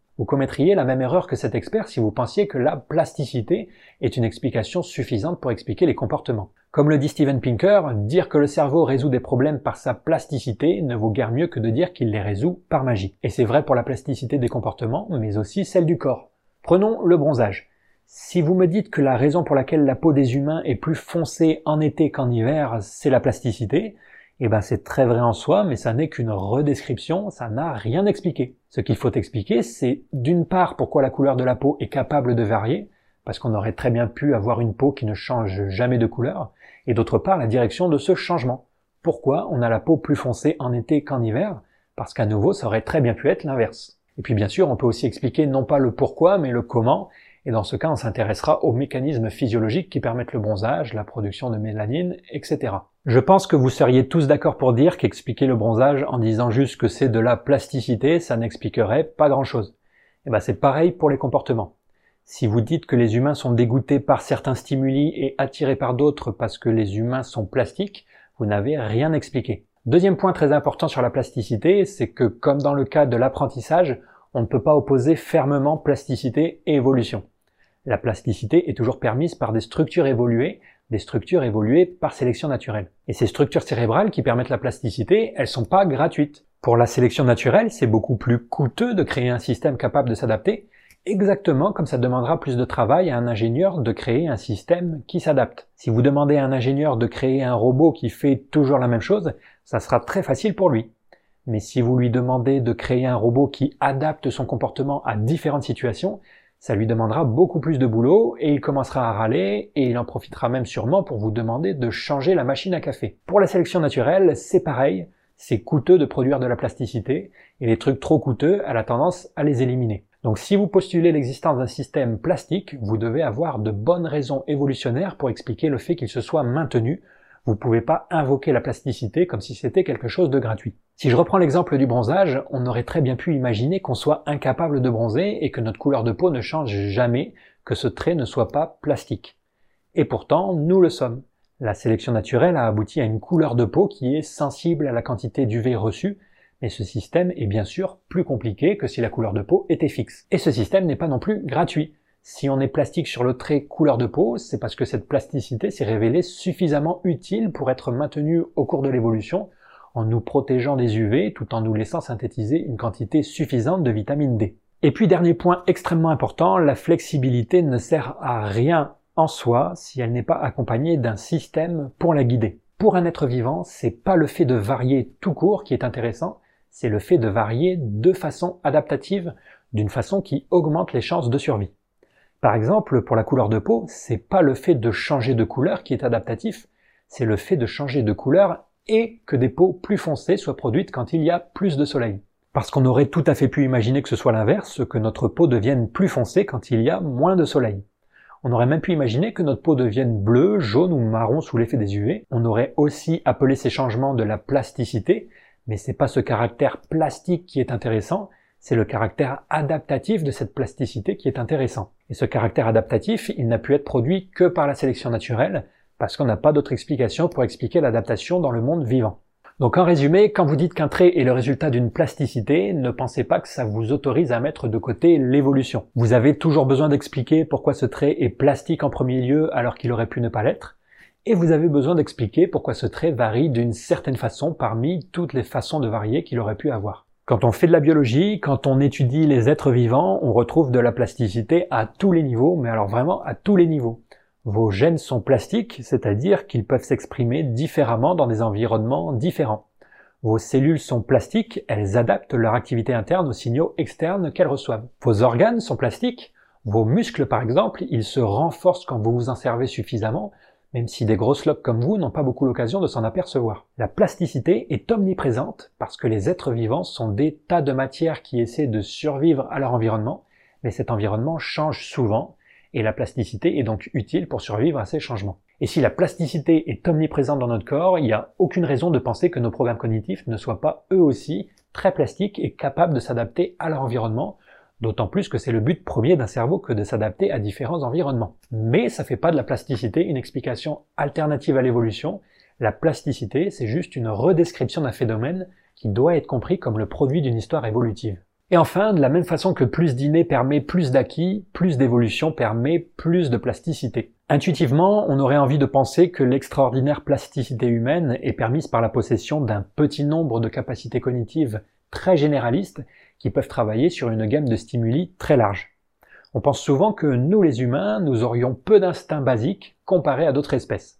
Vous commettriez la même erreur que cet expert si vous pensiez que la plasticité est une explication suffisante pour expliquer les comportements. Comme le dit Steven Pinker, dire que le cerveau résout des problèmes par sa plasticité ne vaut guère mieux que de dire qu'il les résout par magie. Et c'est vrai pour la plasticité des comportements, mais aussi celle du corps. Prenons le bronzage. Si vous me dites que la raison pour laquelle la peau des humains est plus foncée en été qu'en hiver, c'est la plasticité, eh ben c'est très vrai en soi, mais ça n'est qu'une redescription, ça n'a rien expliqué. Ce qu'il faut expliquer, c'est d'une part pourquoi la couleur de la peau est capable de varier, parce qu'on aurait très bien pu avoir une peau qui ne change jamais de couleur, et d'autre part la direction de ce changement. Pourquoi on a la peau plus foncée en été qu'en hiver? Parce qu'à nouveau, ça aurait très bien pu être l'inverse. Et puis bien sûr, on peut aussi expliquer non pas le pourquoi, mais le comment, et dans ce cas, on s'intéressera aux mécanismes physiologiques qui permettent le bronzage, la production de mélanine, etc. Je pense que vous seriez tous d'accord pour dire qu'expliquer le bronzage en disant juste que c'est de la plasticité, ça n'expliquerait pas grand chose. Et eh ben c'est pareil pour les comportements. Si vous dites que les humains sont dégoûtés par certains stimuli et attirés par d'autres parce que les humains sont plastiques, vous n'avez rien expliqué. Deuxième point très important sur la plasticité, c'est que comme dans le cas de l'apprentissage, on ne peut pas opposer fermement plasticité et évolution. La plasticité est toujours permise par des structures évoluées, des structures évoluées par sélection naturelle. Et ces structures cérébrales qui permettent la plasticité, elles sont pas gratuites. Pour la sélection naturelle, c'est beaucoup plus coûteux de créer un système capable de s'adapter, exactement comme ça demandera plus de travail à un ingénieur de créer un système qui s'adapte. Si vous demandez à un ingénieur de créer un robot qui fait toujours la même chose, ça sera très facile pour lui. Mais si vous lui demandez de créer un robot qui adapte son comportement à différentes situations, ça lui demandera beaucoup plus de boulot et il commencera à râler et il en profitera même sûrement pour vous demander de changer la machine à café. Pour la sélection naturelle, c'est pareil. c'est coûteux de produire de la plasticité, et les trucs trop coûteux, elle a tendance à les éliminer. Donc si vous postulez l'existence d'un système plastique, vous devez avoir de bonnes raisons évolutionnaires pour expliquer le fait qu'il se soit maintenu. Vous ne pouvez pas invoquer la plasticité comme si c'était quelque chose de gratuit. Si je reprends l'exemple du bronzage, on aurait très bien pu imaginer qu'on soit incapable de bronzer et que notre couleur de peau ne change jamais, que ce trait ne soit pas plastique. Et pourtant, nous le sommes. La sélection naturelle a abouti à une couleur de peau qui est sensible à la quantité d'UV reçue, mais ce système est bien sûr plus compliqué que si la couleur de peau était fixe. Et ce système n'est pas non plus gratuit. Si on est plastique sur le trait couleur de peau, c'est parce que cette plasticité s'est révélée suffisamment utile pour être maintenue au cours de l'évolution en nous protégeant des UV tout en nous laissant synthétiser une quantité suffisante de vitamine D. Et puis dernier point extrêmement important, la flexibilité ne sert à rien en soi si elle n'est pas accompagnée d'un système pour la guider. Pour un être vivant, c'est pas le fait de varier tout court qui est intéressant, c'est le fait de varier de façon adaptative, d'une façon qui augmente les chances de survie. Par exemple, pour la couleur de peau, c'est pas le fait de changer de couleur qui est adaptatif, c'est le fait de changer de couleur et que des peaux plus foncées soient produites quand il y a plus de soleil. Parce qu'on aurait tout à fait pu imaginer que ce soit l'inverse, que notre peau devienne plus foncée quand il y a moins de soleil. On aurait même pu imaginer que notre peau devienne bleue, jaune ou marron sous l'effet des UV. On aurait aussi appelé ces changements de la plasticité, mais c'est pas ce caractère plastique qui est intéressant, c'est le caractère adaptatif de cette plasticité qui est intéressant. Et ce caractère adaptatif, il n'a pu être produit que par la sélection naturelle, parce qu'on n'a pas d'autre explication pour expliquer l'adaptation dans le monde vivant. Donc en résumé, quand vous dites qu'un trait est le résultat d'une plasticité, ne pensez pas que ça vous autorise à mettre de côté l'évolution. Vous avez toujours besoin d'expliquer pourquoi ce trait est plastique en premier lieu alors qu'il aurait pu ne pas l'être, et vous avez besoin d'expliquer pourquoi ce trait varie d'une certaine façon parmi toutes les façons de varier qu'il aurait pu avoir. Quand on fait de la biologie, quand on étudie les êtres vivants, on retrouve de la plasticité à tous les niveaux, mais alors vraiment à tous les niveaux. Vos gènes sont plastiques, c'est-à-dire qu'ils peuvent s'exprimer différemment dans des environnements différents. Vos cellules sont plastiques, elles adaptent leur activité interne aux signaux externes qu'elles reçoivent. Vos organes sont plastiques, vos muscles par exemple, ils se renforcent quand vous vous en servez suffisamment, même si des grosses locks comme vous n'ont pas beaucoup l'occasion de s'en apercevoir. La plasticité est omniprésente parce que les êtres vivants sont des tas de matières qui essaient de survivre à leur environnement, mais cet environnement change souvent et la plasticité est donc utile pour survivre à ces changements. Et si la plasticité est omniprésente dans notre corps, il n'y a aucune raison de penser que nos programmes cognitifs ne soient pas eux aussi très plastiques et capables de s'adapter à leur environnement, d'autant plus que c'est le but premier d'un cerveau que de s'adapter à différents environnements. Mais ça fait pas de la plasticité une explication alternative à l'évolution. La plasticité, c'est juste une redescription d'un phénomène qui doit être compris comme le produit d'une histoire évolutive. Et enfin, de la même façon que plus d'inné permet plus d'acquis, plus d'évolution permet plus de plasticité. Intuitivement, on aurait envie de penser que l'extraordinaire plasticité humaine est permise par la possession d'un petit nombre de capacités cognitives très généralistes qui peuvent travailler sur une gamme de stimuli très large. On pense souvent que nous les humains, nous aurions peu d'instincts basiques comparés à d'autres espèces.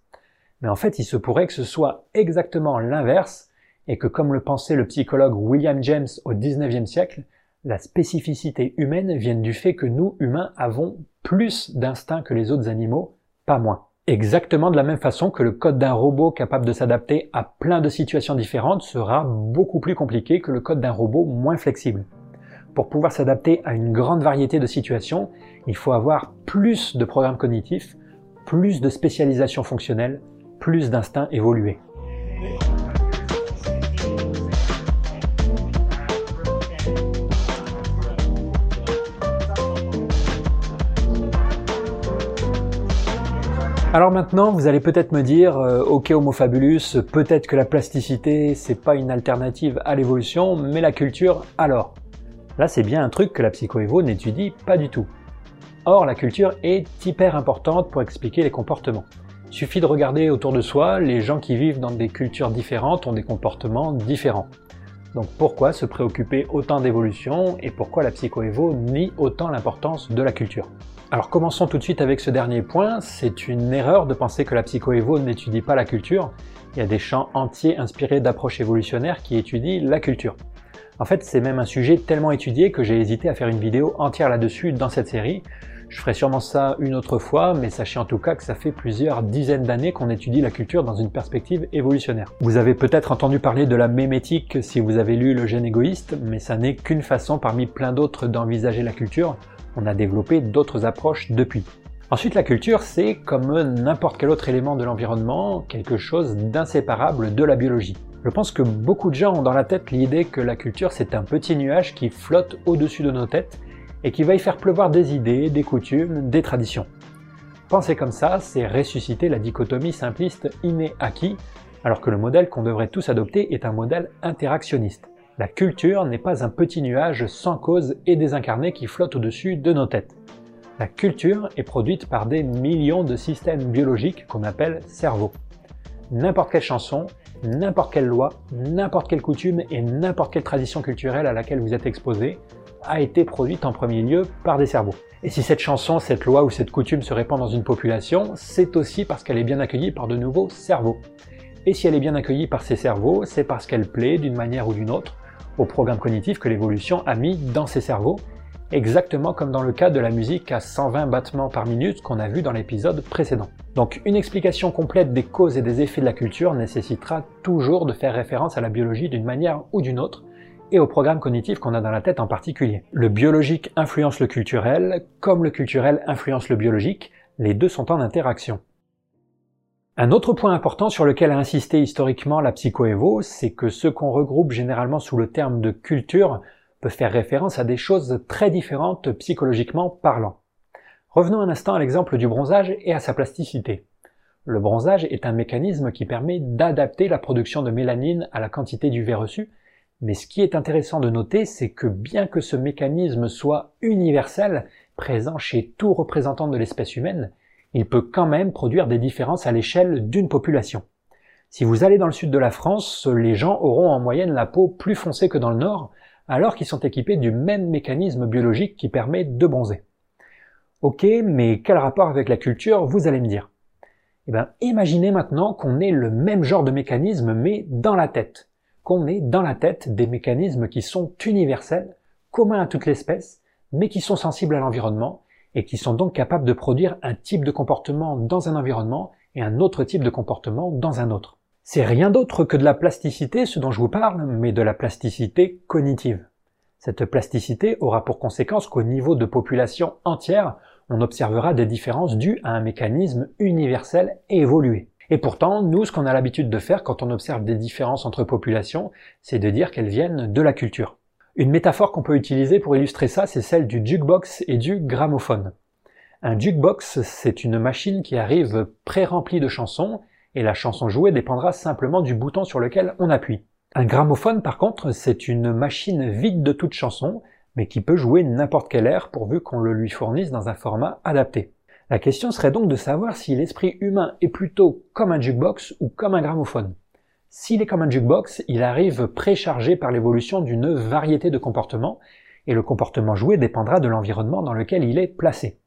Mais en fait, il se pourrait que ce soit exactement l'inverse et que comme le pensait le psychologue William James au XIXe siècle, la spécificité humaine vient du fait que nous, humains, avons plus d'instinct que les autres animaux, pas moins. Exactement de la même façon que le code d'un robot capable de s'adapter à plein de situations différentes sera beaucoup plus compliqué que le code d'un robot moins flexible. Pour pouvoir s'adapter à une grande variété de situations, il faut avoir plus de programmes cognitifs, plus de spécialisation fonctionnelle, plus d'instincts évolués. Alors maintenant, vous allez peut-être me dire, euh, ok Homo fabulus, peut-être que la plasticité, c'est pas une alternative à l'évolution, mais la culture, alors Là, c'est bien un truc que la psychoévo n'étudie pas du tout. Or, la culture est hyper importante pour expliquer les comportements. Suffit de regarder autour de soi, les gens qui vivent dans des cultures différentes ont des comportements différents. Donc pourquoi se préoccuper autant d'évolution et pourquoi la psychoévo nie autant l'importance de la culture? Alors commençons tout de suite avec ce dernier point. C'est une erreur de penser que la psychoévo n'étudie pas la culture. Il y a des champs entiers inspirés d'approches évolutionnaires qui étudient la culture. En fait, c'est même un sujet tellement étudié que j'ai hésité à faire une vidéo entière là-dessus dans cette série. Je ferai sûrement ça une autre fois, mais sachez en tout cas que ça fait plusieurs dizaines d'années qu'on étudie la culture dans une perspective évolutionnaire. Vous avez peut-être entendu parler de la mémétique si vous avez lu Le gène égoïste, mais ça n'est qu'une façon parmi plein d'autres d'envisager la culture. On a développé d'autres approches depuis. Ensuite, la culture, c'est comme n'importe quel autre élément de l'environnement, quelque chose d'inséparable de la biologie. Je pense que beaucoup de gens ont dans la tête l'idée que la culture, c'est un petit nuage qui flotte au-dessus de nos têtes et qui va y faire pleuvoir des idées, des coutumes, des traditions. Penser comme ça, c'est ressusciter la dichotomie simpliste inné-acquis, alors que le modèle qu'on devrait tous adopter est un modèle interactionniste. La culture n'est pas un petit nuage sans cause et désincarné qui flotte au-dessus de nos têtes. La culture est produite par des millions de systèmes biologiques qu'on appelle cerveaux. N'importe quelle chanson, n'importe quelle loi, n'importe quelle coutume et n'importe quelle tradition culturelle à laquelle vous êtes exposé a été produite en premier lieu par des cerveaux. Et si cette chanson, cette loi ou cette coutume se répand dans une population, c'est aussi parce qu'elle est bien accueillie par de nouveaux cerveaux. Et si elle est bien accueillie par ces cerveaux, c'est parce qu'elle plaît d'une manière ou d'une autre au programme cognitif que l'évolution a mis dans ces cerveaux, exactement comme dans le cas de la musique à 120 battements par minute qu'on a vu dans l'épisode précédent. Donc une explication complète des causes et des effets de la culture nécessitera toujours de faire référence à la biologie d'une manière ou d'une autre, et au programme cognitif qu'on a dans la tête en particulier. Le biologique influence le culturel, comme le culturel influence le biologique, les deux sont en interaction. Un autre point important sur lequel a insisté historiquement la psychoévo, c'est que ce qu'on regroupe généralement sous le terme de culture peut faire référence à des choses très différentes psychologiquement parlant. Revenons un instant à l'exemple du bronzage et à sa plasticité. Le bronzage est un mécanisme qui permet d'adapter la production de mélanine à la quantité du V reçu mais ce qui est intéressant de noter, c'est que bien que ce mécanisme soit universel, présent chez tout représentant de l'espèce humaine, il peut quand même produire des différences à l'échelle d'une population. Si vous allez dans le sud de la France, les gens auront en moyenne la peau plus foncée que dans le nord, alors qu'ils sont équipés du même mécanisme biologique qui permet de bronzer. Ok, mais quel rapport avec la culture, vous allez me dire? Eh bien, imaginez maintenant qu'on ait le même genre de mécanisme, mais dans la tête qu'on ait dans la tête des mécanismes qui sont universels, communs à toute l'espèce, mais qui sont sensibles à l'environnement et qui sont donc capables de produire un type de comportement dans un environnement et un autre type de comportement dans un autre. C'est rien d'autre que de la plasticité, ce dont je vous parle, mais de la plasticité cognitive. Cette plasticité aura pour conséquence qu'au niveau de population entière, on observera des différences dues à un mécanisme universel évolué. Et pourtant, nous, ce qu'on a l'habitude de faire quand on observe des différences entre populations, c'est de dire qu'elles viennent de la culture. Une métaphore qu'on peut utiliser pour illustrer ça, c'est celle du jukebox et du gramophone. Un jukebox, c'est une machine qui arrive pré-remplie de chansons, et la chanson jouée dépendra simplement du bouton sur lequel on appuie. Un gramophone, par contre, c'est une machine vide de toute chanson, mais qui peut jouer n'importe quel air pourvu qu'on le lui fournisse dans un format adapté. La question serait donc de savoir si l'esprit humain est plutôt comme un jukebox ou comme un gramophone. S'il est comme un jukebox, il arrive préchargé par l'évolution d'une variété de comportements, et le comportement joué dépendra de l'environnement dans lequel il est placé.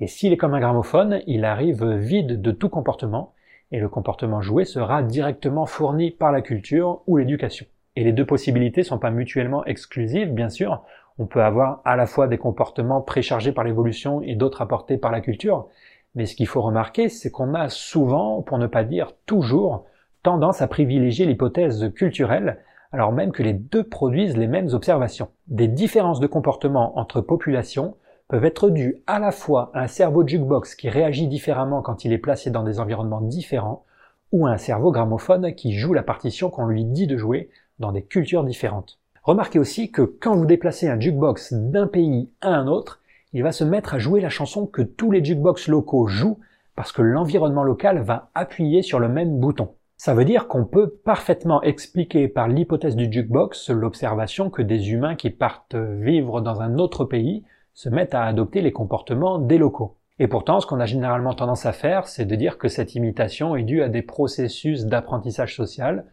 Et s'il est comme un gramophone, il arrive vide de tout comportement, et le comportement joué sera directement fourni par la culture ou l'éducation. Et les deux possibilités sont pas mutuellement exclusives, bien sûr, on peut avoir à la fois des comportements préchargés par l'évolution et d'autres apportés par la culture, mais ce qu'il faut remarquer, c'est qu'on a souvent, pour ne pas dire toujours, tendance à privilégier l'hypothèse culturelle, alors même que les deux produisent les mêmes observations. Des différences de comportement entre populations peuvent être dues à la fois à un cerveau jukebox qui réagit différemment quand il est placé dans des environnements différents, ou à un cerveau gramophone qui joue la partition qu'on lui dit de jouer dans des cultures différentes. Remarquez aussi que quand vous déplacez un jukebox d'un pays à un autre, il va se mettre à jouer la chanson que tous les jukebox locaux jouent parce que l'environnement local va appuyer sur le même bouton. Ça veut dire qu'on peut parfaitement expliquer par l'hypothèse du jukebox l'observation que des humains qui partent vivre dans un autre pays se mettent à adopter les comportements des locaux. Et pourtant, ce qu'on a généralement tendance à faire, c'est de dire que cette imitation est due à des processus d'apprentissage social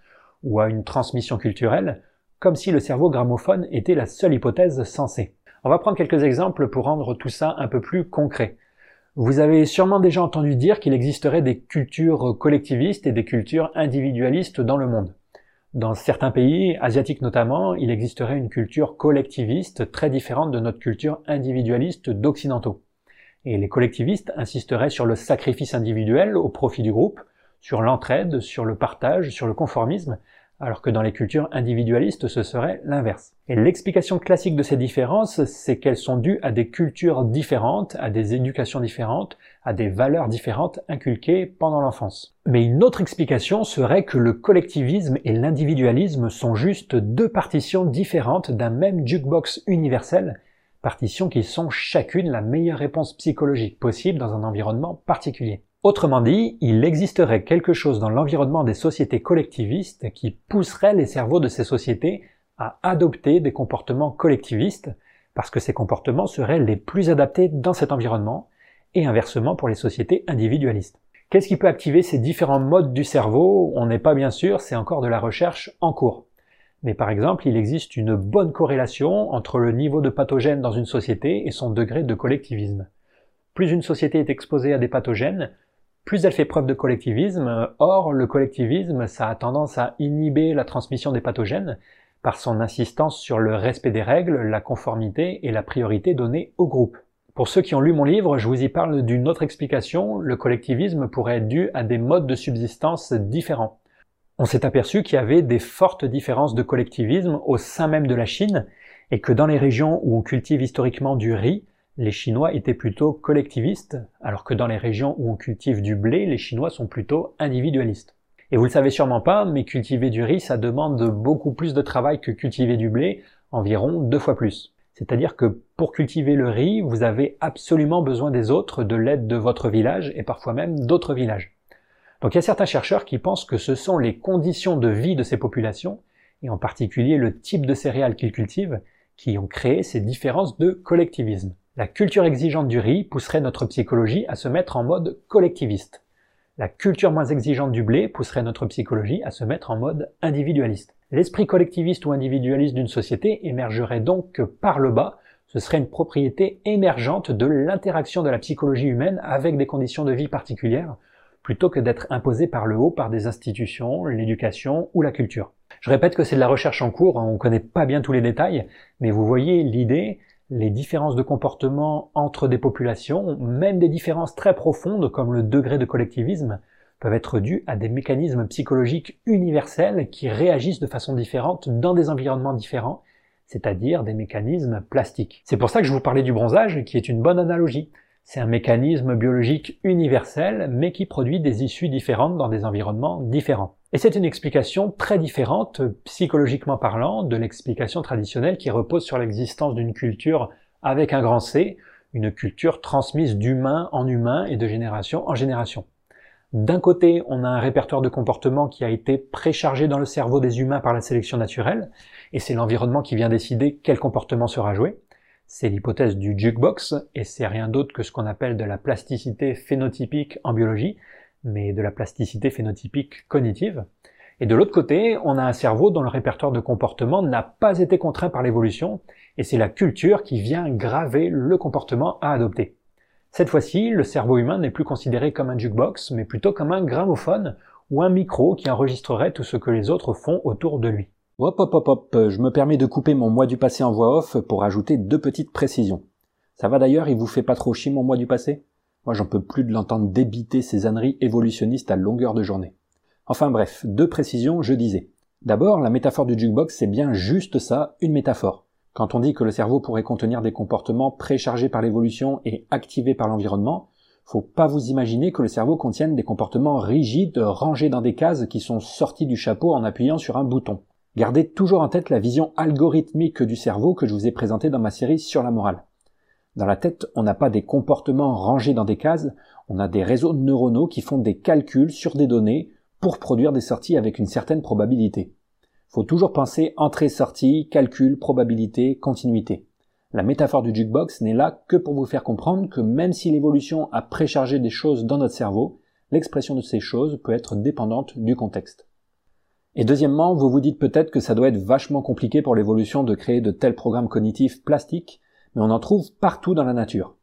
ou à une transmission culturelle, comme si le cerveau gramophone était la seule hypothèse sensée. On va prendre quelques exemples pour rendre tout ça un peu plus concret. Vous avez sûrement déjà entendu dire qu'il existerait des cultures collectivistes et des cultures individualistes dans le monde. Dans certains pays, asiatiques notamment, il existerait une culture collectiviste très différente de notre culture individualiste d'occidentaux. Et les collectivistes insisteraient sur le sacrifice individuel au profit du groupe, sur l'entraide, sur le partage, sur le conformisme, alors que dans les cultures individualistes, ce serait l'inverse. Et l'explication classique de ces différences, c'est qu'elles sont dues à des cultures différentes, à des éducations différentes, à des valeurs différentes inculquées pendant l'enfance. Mais une autre explication serait que le collectivisme et l'individualisme sont juste deux partitions différentes d'un même jukebox universel, partitions qui sont chacune la meilleure réponse psychologique possible dans un environnement particulier. Autrement dit, il existerait quelque chose dans l'environnement des sociétés collectivistes qui pousserait les cerveaux de ces sociétés à adopter des comportements collectivistes, parce que ces comportements seraient les plus adaptés dans cet environnement, et inversement pour les sociétés individualistes. Qu'est-ce qui peut activer ces différents modes du cerveau? On n'est pas bien sûr, c'est encore de la recherche en cours. Mais par exemple, il existe une bonne corrélation entre le niveau de pathogène dans une société et son degré de collectivisme. Plus une société est exposée à des pathogènes, plus elle fait preuve de collectivisme. Or, le collectivisme, ça a tendance à inhiber la transmission des pathogènes par son insistance sur le respect des règles, la conformité et la priorité donnée au groupe. Pour ceux qui ont lu mon livre, je vous y parle d'une autre explication. Le collectivisme pourrait être dû à des modes de subsistance différents. On s'est aperçu qu'il y avait des fortes différences de collectivisme au sein même de la Chine et que dans les régions où on cultive historiquement du riz, les Chinois étaient plutôt collectivistes, alors que dans les régions où on cultive du blé, les Chinois sont plutôt individualistes. Et vous le savez sûrement pas, mais cultiver du riz, ça demande beaucoup plus de travail que cultiver du blé, environ deux fois plus. C'est-à-dire que pour cultiver le riz, vous avez absolument besoin des autres, de l'aide de votre village et parfois même d'autres villages. Donc il y a certains chercheurs qui pensent que ce sont les conditions de vie de ces populations, et en particulier le type de céréales qu'ils cultivent, qui ont créé ces différences de collectivisme. La culture exigeante du riz pousserait notre psychologie à se mettre en mode collectiviste. La culture moins exigeante du blé pousserait notre psychologie à se mettre en mode individualiste. L'esprit collectiviste ou individualiste d'une société émergerait donc par le bas, ce serait une propriété émergente de l'interaction de la psychologie humaine avec des conditions de vie particulières, plutôt que d'être imposée par le haut par des institutions, l'éducation ou la culture. Je répète que c'est de la recherche en cours, on ne connaît pas bien tous les détails, mais vous voyez l'idée, les différences de comportement entre des populations, même des différences très profondes comme le degré de collectivisme, peuvent être dues à des mécanismes psychologiques universels qui réagissent de façon différente dans des environnements différents, c'est-à-dire des mécanismes plastiques. C'est pour ça que je vous parlais du bronzage, qui est une bonne analogie. C'est un mécanisme biologique universel, mais qui produit des issues différentes dans des environnements différents. Et c'est une explication très différente, psychologiquement parlant, de l'explication traditionnelle qui repose sur l'existence d'une culture avec un grand C, une culture transmise d'humain en humain et de génération en génération. D'un côté, on a un répertoire de comportements qui a été préchargé dans le cerveau des humains par la sélection naturelle, et c'est l'environnement qui vient décider quel comportement sera joué. C'est l'hypothèse du jukebox, et c'est rien d'autre que ce qu'on appelle de la plasticité phénotypique en biologie, mais de la plasticité phénotypique cognitive. Et de l'autre côté, on a un cerveau dont le répertoire de comportement n'a pas été contraint par l'évolution, et c'est la culture qui vient graver le comportement à adopter. Cette fois-ci, le cerveau humain n'est plus considéré comme un jukebox, mais plutôt comme un gramophone ou un micro qui enregistrerait tout ce que les autres font autour de lui. Hop hop hop hop, je me permets de couper mon moi du passé en voix off pour ajouter deux petites précisions. Ça va d'ailleurs, il vous fait pas trop chier mon moi du passé? Moi, j'en peux plus de l'entendre débiter ces âneries évolutionnistes à longueur de journée. Enfin bref, deux précisions, je disais. D'abord, la métaphore du jukebox, c'est bien juste ça, une métaphore. Quand on dit que le cerveau pourrait contenir des comportements préchargés par l'évolution et activés par l'environnement, faut pas vous imaginer que le cerveau contienne des comportements rigides rangés dans des cases qui sont sortis du chapeau en appuyant sur un bouton. Gardez toujours en tête la vision algorithmique du cerveau que je vous ai présentée dans ma série sur la morale. Dans la tête, on n'a pas des comportements rangés dans des cases, on a des réseaux neuronaux qui font des calculs sur des données pour produire des sorties avec une certaine probabilité. Faut toujours penser entrée-sortie, calcul, probabilité, continuité. La métaphore du jukebox n'est là que pour vous faire comprendre que même si l'évolution a préchargé des choses dans notre cerveau, l'expression de ces choses peut être dépendante du contexte. Et deuxièmement, vous vous dites peut-être que ça doit être vachement compliqué pour l'évolution de créer de tels programmes cognitifs plastiques mais on en trouve partout dans la nature.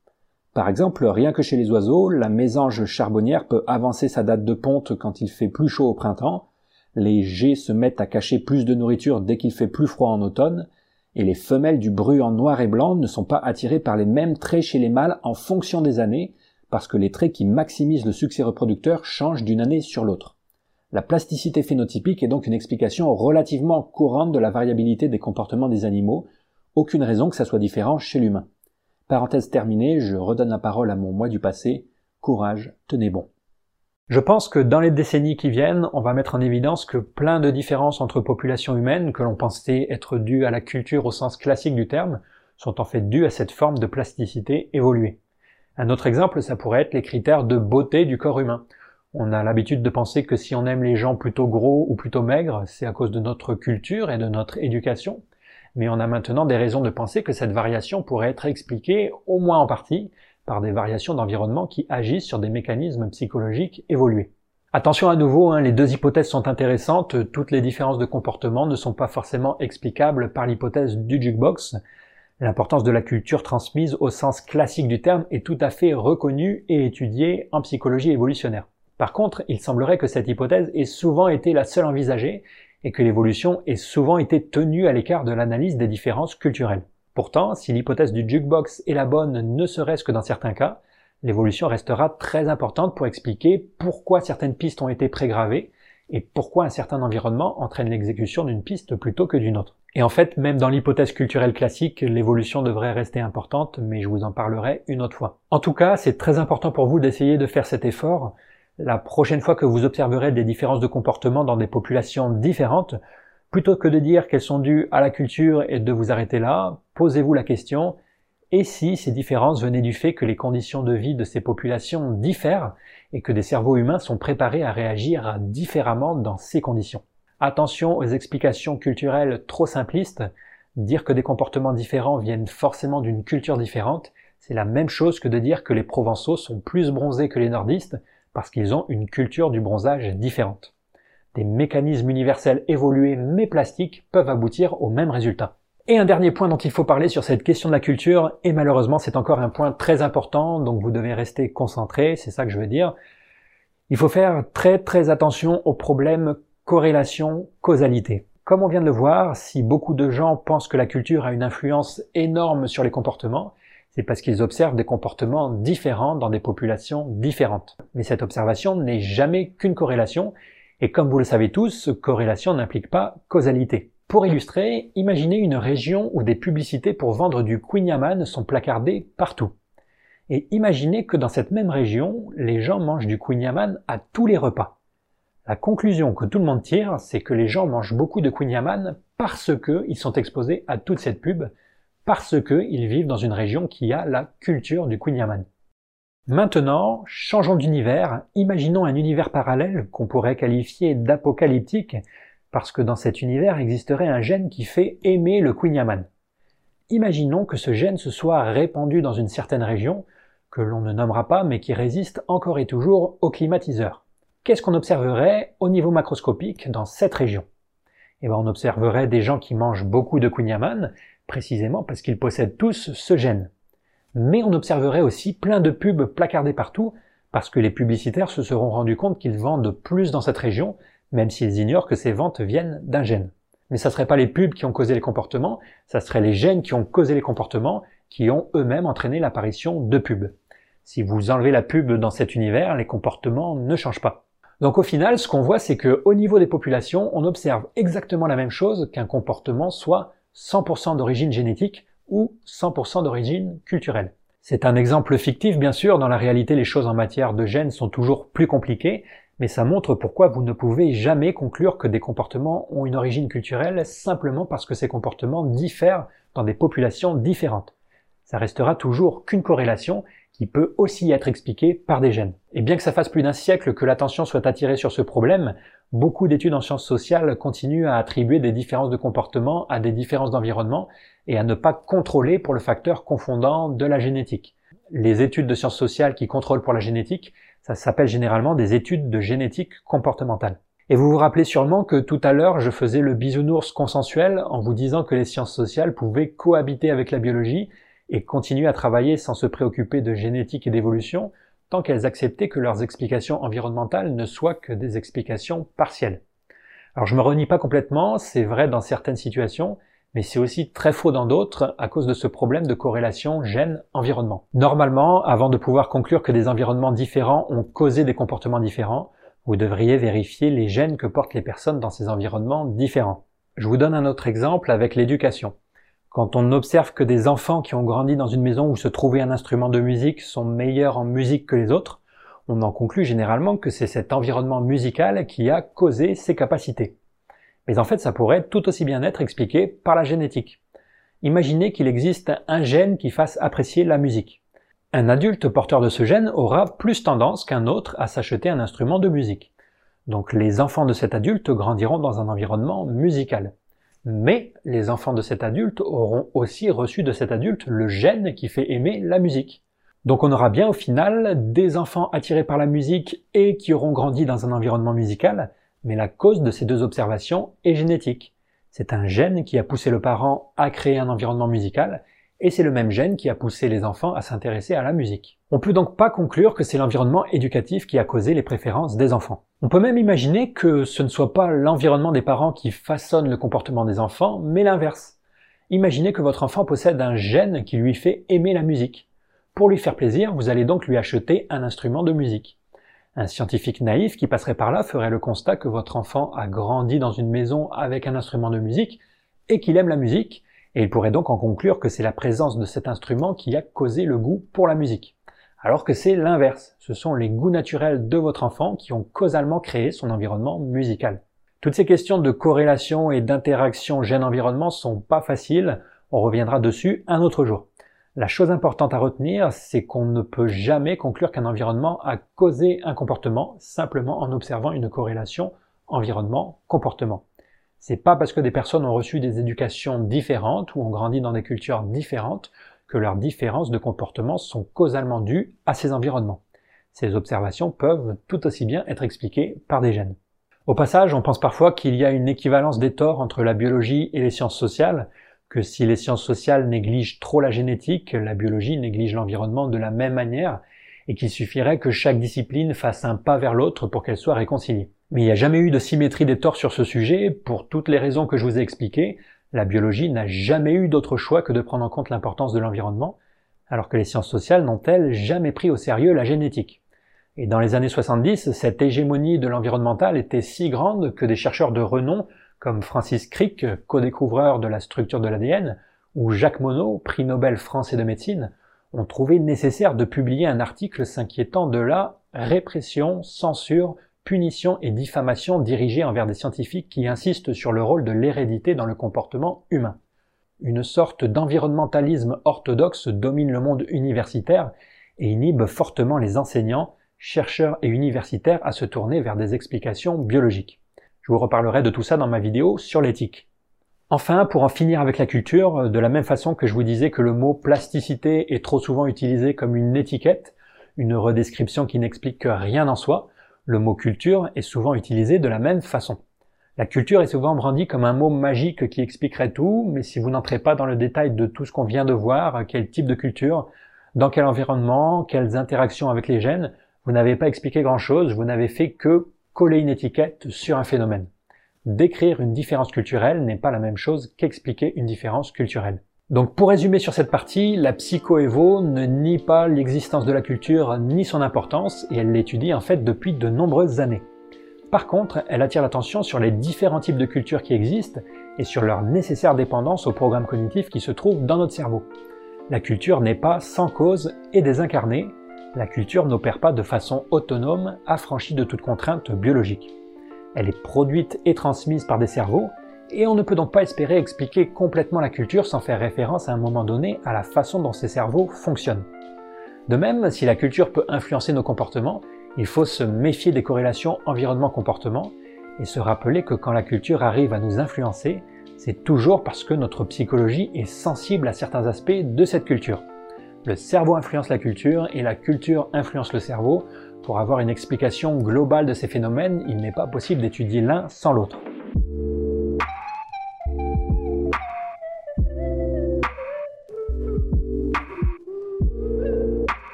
Par exemple, rien que chez les oiseaux, la mésange charbonnière peut avancer sa date de ponte quand il fait plus chaud au printemps, les geais se mettent à cacher plus de nourriture dès qu'il fait plus froid en automne, et les femelles du en noir et blanc ne sont pas attirées par les mêmes traits chez les mâles en fonction des années, parce que les traits qui maximisent le succès reproducteur changent d'une année sur l'autre. La plasticité phénotypique est donc une explication relativement courante de la variabilité des comportements des animaux, aucune raison que ça soit différent chez l'humain. Parenthèse terminée, je redonne la parole à mon moi du passé. Courage, tenez bon. Je pense que dans les décennies qui viennent, on va mettre en évidence que plein de différences entre populations humaines que l'on pensait être dues à la culture au sens classique du terme sont en fait dues à cette forme de plasticité évoluée. Un autre exemple, ça pourrait être les critères de beauté du corps humain. On a l'habitude de penser que si on aime les gens plutôt gros ou plutôt maigres, c'est à cause de notre culture et de notre éducation. Mais on a maintenant des raisons de penser que cette variation pourrait être expliquée, au moins en partie, par des variations d'environnement qui agissent sur des mécanismes psychologiques évolués. Attention à nouveau, hein, les deux hypothèses sont intéressantes, toutes les différences de comportement ne sont pas forcément explicables par l'hypothèse du jukebox. L'importance de la culture transmise au sens classique du terme est tout à fait reconnue et étudiée en psychologie évolutionnaire. Par contre, il semblerait que cette hypothèse ait souvent été la seule envisagée et que l'évolution ait souvent été tenue à l'écart de l'analyse des différences culturelles. Pourtant, si l'hypothèse du jukebox est la bonne ne serait-ce que dans certains cas, l'évolution restera très importante pour expliquer pourquoi certaines pistes ont été prégravées et pourquoi un certain environnement entraîne l'exécution d'une piste plutôt que d'une autre. Et en fait, même dans l'hypothèse culturelle classique, l'évolution devrait rester importante, mais je vous en parlerai une autre fois. En tout cas, c'est très important pour vous d'essayer de faire cet effort. La prochaine fois que vous observerez des différences de comportement dans des populations différentes, Plutôt que de dire qu'elles sont dues à la culture et de vous arrêter là, posez-vous la question, et si ces différences venaient du fait que les conditions de vie de ces populations diffèrent et que des cerveaux humains sont préparés à réagir différemment dans ces conditions? Attention aux explications culturelles trop simplistes. Dire que des comportements différents viennent forcément d'une culture différente, c'est la même chose que de dire que les Provençaux sont plus bronzés que les nordistes parce qu'ils ont une culture du bronzage différente des mécanismes universels évolués mais plastiques peuvent aboutir au même résultat. Et un dernier point dont il faut parler sur cette question de la culture, et malheureusement c'est encore un point très important, donc vous devez rester concentré, c'est ça que je veux dire. Il faut faire très très attention au problème corrélation-causalité. Comme on vient de le voir, si beaucoup de gens pensent que la culture a une influence énorme sur les comportements, c'est parce qu'ils observent des comportements différents dans des populations différentes. Mais cette observation n'est jamais qu'une corrélation, et comme vous le savez tous, corrélation n'implique pas causalité. Pour illustrer, imaginez une région où des publicités pour vendre du Queen sont placardées partout. Et imaginez que dans cette même région, les gens mangent du Queen à tous les repas. La conclusion que tout le monde tire, c'est que les gens mangent beaucoup de Queen parce qu'ils sont exposés à toute cette pub, parce qu'ils vivent dans une région qui a la culture du Queen Maintenant, changeons d'univers, imaginons un univers parallèle qu'on pourrait qualifier d'apocalyptique, parce que dans cet univers existerait un gène qui fait aimer le Queen Imaginons que ce gène se soit répandu dans une certaine région, que l'on ne nommera pas mais qui résiste encore et toujours au climatiseur. Qu'est-ce qu'on observerait au niveau macroscopique dans cette région? Eh bien, on observerait des gens qui mangent beaucoup de Queen précisément parce qu'ils possèdent tous ce gène mais on observerait aussi plein de pubs placardées partout, parce que les publicitaires se seront rendus compte qu'ils vendent plus dans cette région, même s'ils ignorent que ces ventes viennent d'un gène. Mais ça serait pas les pubs qui ont causé les comportements, ça serait les gènes qui ont causé les comportements, qui ont eux-mêmes entraîné l'apparition de pubs. Si vous enlevez la pub dans cet univers, les comportements ne changent pas. Donc au final, ce qu'on voit, c'est que au niveau des populations, on observe exactement la même chose qu'un comportement soit 100% d'origine génétique, ou 100% d'origine culturelle. C'est un exemple fictif, bien sûr, dans la réalité les choses en matière de gènes sont toujours plus compliquées, mais ça montre pourquoi vous ne pouvez jamais conclure que des comportements ont une origine culturelle simplement parce que ces comportements diffèrent dans des populations différentes. Ça restera toujours qu'une corrélation qui peut aussi être expliquée par des gènes. Et bien que ça fasse plus d'un siècle que l'attention soit attirée sur ce problème, beaucoup d'études en sciences sociales continuent à attribuer des différences de comportement à des différences d'environnement et à ne pas contrôler pour le facteur confondant de la génétique. Les études de sciences sociales qui contrôlent pour la génétique, ça s'appelle généralement des études de génétique comportementale. Et vous vous rappelez sûrement que tout à l'heure je faisais le bisounours consensuel en vous disant que les sciences sociales pouvaient cohabiter avec la biologie et continuer à travailler sans se préoccuper de génétique et d'évolution tant qu'elles acceptaient que leurs explications environnementales ne soient que des explications partielles. Alors je me renie pas complètement, c'est vrai dans certaines situations, mais c'est aussi très faux dans d'autres à cause de ce problème de corrélation gène-environnement. Normalement, avant de pouvoir conclure que des environnements différents ont causé des comportements différents, vous devriez vérifier les gènes que portent les personnes dans ces environnements différents. Je vous donne un autre exemple avec l'éducation. Quand on observe que des enfants qui ont grandi dans une maison où se trouvait un instrument de musique sont meilleurs en musique que les autres, on en conclut généralement que c'est cet environnement musical qui a causé ces capacités. Mais en fait, ça pourrait tout aussi bien être expliqué par la génétique. Imaginez qu'il existe un gène qui fasse apprécier la musique. Un adulte porteur de ce gène aura plus tendance qu'un autre à s'acheter un instrument de musique. Donc les enfants de cet adulte grandiront dans un environnement musical. Mais les enfants de cet adulte auront aussi reçu de cet adulte le gène qui fait aimer la musique. Donc on aura bien au final des enfants attirés par la musique et qui auront grandi dans un environnement musical, mais la cause de ces deux observations est génétique. C'est un gène qui a poussé le parent à créer un environnement musical, et c'est le même gène qui a poussé les enfants à s'intéresser à la musique. On peut donc pas conclure que c'est l'environnement éducatif qui a causé les préférences des enfants. On peut même imaginer que ce ne soit pas l'environnement des parents qui façonne le comportement des enfants, mais l'inverse. Imaginez que votre enfant possède un gène qui lui fait aimer la musique. Pour lui faire plaisir, vous allez donc lui acheter un instrument de musique. Un scientifique naïf qui passerait par là ferait le constat que votre enfant a grandi dans une maison avec un instrument de musique et qu'il aime la musique, et il pourrait donc en conclure que c'est la présence de cet instrument qui a causé le goût pour la musique. Alors que c'est l'inverse, ce sont les goûts naturels de votre enfant qui ont causalement créé son environnement musical. Toutes ces questions de corrélation et d'interaction gène-environnement sont pas faciles, on reviendra dessus un autre jour. La chose importante à retenir, c'est qu'on ne peut jamais conclure qu'un environnement a causé un comportement simplement en observant une corrélation environnement-comportement. C'est pas parce que des personnes ont reçu des éducations différentes ou ont grandi dans des cultures différentes que leurs différences de comportement sont causalement dues à ces environnements. Ces observations peuvent tout aussi bien être expliquées par des gènes. Au passage, on pense parfois qu'il y a une équivalence des torts entre la biologie et les sciences sociales, que si les sciences sociales négligent trop la génétique, la biologie néglige l'environnement de la même manière, et qu'il suffirait que chaque discipline fasse un pas vers l'autre pour qu'elle soit réconciliée. Mais il n'y a jamais eu de symétrie des torts sur ce sujet, pour toutes les raisons que je vous ai expliquées, la biologie n'a jamais eu d'autre choix que de prendre en compte l'importance de l'environnement, alors que les sciences sociales n'ont-elles jamais pris au sérieux la génétique. Et dans les années 70, cette hégémonie de l'environnemental était si grande que des chercheurs de renom comme Francis Crick, co-découvreur de la structure de l'ADN, ou Jacques Monod, prix Nobel français de médecine, ont trouvé nécessaire de publier un article s'inquiétant de la répression, censure, punition et diffamation dirigée envers des scientifiques qui insistent sur le rôle de l'hérédité dans le comportement humain. Une sorte d'environnementalisme orthodoxe domine le monde universitaire et inhibe fortement les enseignants, chercheurs et universitaires à se tourner vers des explications biologiques. Je vous reparlerai de tout ça dans ma vidéo sur l'éthique. Enfin, pour en finir avec la culture, de la même façon que je vous disais que le mot plasticité est trop souvent utilisé comme une étiquette, une redescription qui n'explique rien en soi, le mot culture est souvent utilisé de la même façon. La culture est souvent brandie comme un mot magique qui expliquerait tout, mais si vous n'entrez pas dans le détail de tout ce qu'on vient de voir, quel type de culture, dans quel environnement, quelles interactions avec les gènes, vous n'avez pas expliqué grand chose, vous n'avez fait que coller une étiquette sur un phénomène. Décrire une différence culturelle n'est pas la même chose qu'expliquer une différence culturelle. Donc pour résumer sur cette partie, la psychoévo ne nie pas l'existence de la culture ni son importance et elle l'étudie en fait depuis de nombreuses années. Par contre, elle attire l'attention sur les différents types de cultures qui existent et sur leur nécessaire dépendance au programme cognitif qui se trouve dans notre cerveau. La culture n'est pas sans cause et désincarnée, la culture n'opère pas de façon autonome, affranchie de toute contrainte biologique. Elle est produite et transmise par des cerveaux, et on ne peut donc pas espérer expliquer complètement la culture sans faire référence à un moment donné à la façon dont ces cerveaux fonctionnent. De même, si la culture peut influencer nos comportements, il faut se méfier des corrélations environnement-comportement et se rappeler que quand la culture arrive à nous influencer, c'est toujours parce que notre psychologie est sensible à certains aspects de cette culture. Le cerveau influence la culture et la culture influence le cerveau. Pour avoir une explication globale de ces phénomènes, il n'est pas possible d'étudier l'un sans l'autre.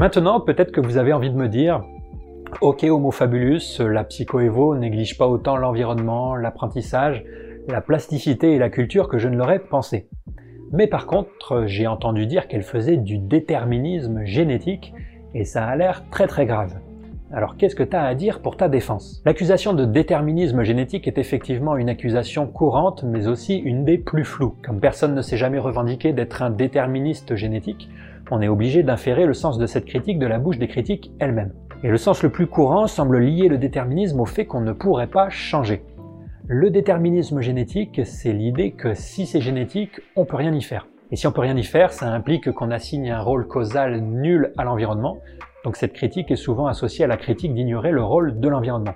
Maintenant, peut-être que vous avez envie de me dire Ok Homo fabulus, la psychoévo néglige pas autant l'environnement, l'apprentissage, la plasticité et la culture que je ne l'aurais pensé. Mais par contre, j'ai entendu dire qu'elle faisait du déterminisme génétique et ça a l'air très très grave. Alors qu'est-ce que tu as à dire pour ta défense? L'accusation de déterminisme génétique est effectivement une accusation courante, mais aussi une des plus floues. Comme personne ne s'est jamais revendiqué d'être un déterministe génétique, on est obligé d'inférer le sens de cette critique de la bouche des critiques elles-mêmes. Et le sens le plus courant semble lier le déterminisme au fait qu'on ne pourrait pas changer. Le déterminisme génétique, c'est l'idée que si c'est génétique, on peut rien y faire. Et si on peut rien y faire, ça implique qu'on assigne un rôle causal nul à l'environnement, donc cette critique est souvent associée à la critique d'ignorer le rôle de l'environnement.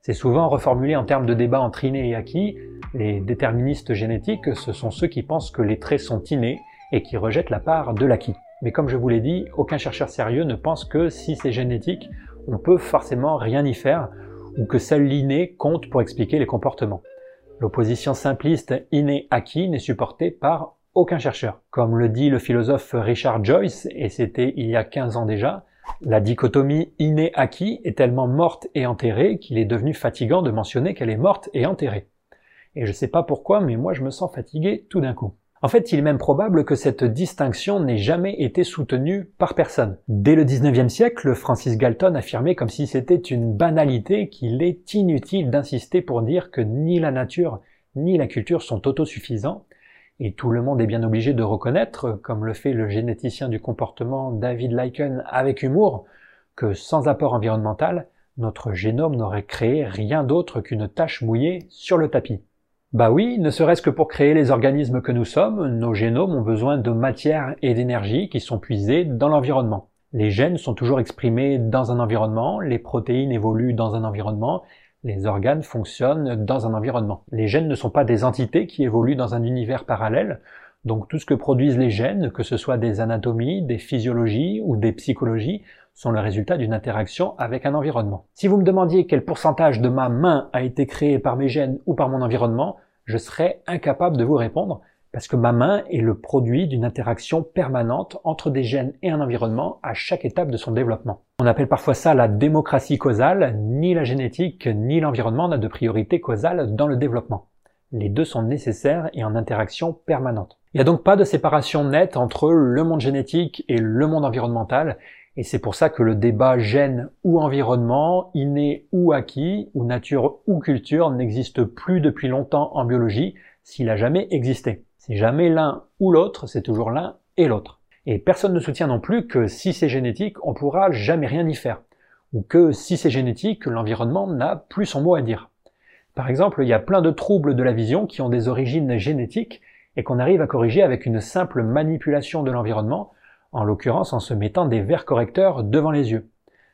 C'est souvent reformulé en termes de débat entre innés et acquis. Les déterministes génétiques, ce sont ceux qui pensent que les traits sont innés et qui rejettent la part de l'acquis. Mais comme je vous l'ai dit, aucun chercheur sérieux ne pense que si c'est génétique, on peut forcément rien y faire, ou que seul l'inné compte pour expliquer les comportements. L'opposition simpliste inné-acquis n'est supportée par aucun chercheur. Comme le dit le philosophe Richard Joyce, et c'était il y a 15 ans déjà, la dichotomie inné-acquis est tellement morte et enterrée qu'il est devenu fatigant de mentionner qu'elle est morte et enterrée. Et je sais pas pourquoi, mais moi je me sens fatigué tout d'un coup. En fait, il est même probable que cette distinction n'ait jamais été soutenue par personne. Dès le 19e siècle, Francis Galton affirmait comme si c'était une banalité qu'il est inutile d'insister pour dire que ni la nature ni la culture sont autosuffisants et tout le monde est bien obligé de reconnaître, comme le fait le généticien du comportement David Lycan avec humour, que sans apport environnemental, notre génome n'aurait créé rien d'autre qu'une tache mouillée sur le tapis. Bah oui, ne serait-ce que pour créer les organismes que nous sommes, nos génomes ont besoin de matière et d'énergie qui sont puisées dans l'environnement. Les gènes sont toujours exprimés dans un environnement, les protéines évoluent dans un environnement, les organes fonctionnent dans un environnement. Les gènes ne sont pas des entités qui évoluent dans un univers parallèle, donc tout ce que produisent les gènes, que ce soit des anatomies, des physiologies ou des psychologies, sont le résultat d'une interaction avec un environnement. Si vous me demandiez quel pourcentage de ma main a été créé par mes gènes ou par mon environnement, je serais incapable de vous répondre, parce que ma main est le produit d'une interaction permanente entre des gènes et un environnement à chaque étape de son développement. On appelle parfois ça la démocratie causale, ni la génétique ni l'environnement n'a de priorité causale dans le développement. Les deux sont nécessaires et en interaction permanente. Il n'y a donc pas de séparation nette entre le monde génétique et le monde environnemental, et c'est pour ça que le débat gène ou environnement, inné ou acquis, ou nature ou culture n'existe plus depuis longtemps en biologie, s'il a jamais existé. C'est jamais l'un ou l'autre, c'est toujours l'un et l'autre. Et personne ne soutient non plus que si c'est génétique, on pourra jamais rien y faire. Ou que si c'est génétique, l'environnement n'a plus son mot à dire. Par exemple, il y a plein de troubles de la vision qui ont des origines génétiques et qu'on arrive à corriger avec une simple manipulation de l'environnement, en l'occurrence en se mettant des verres correcteurs devant les yeux.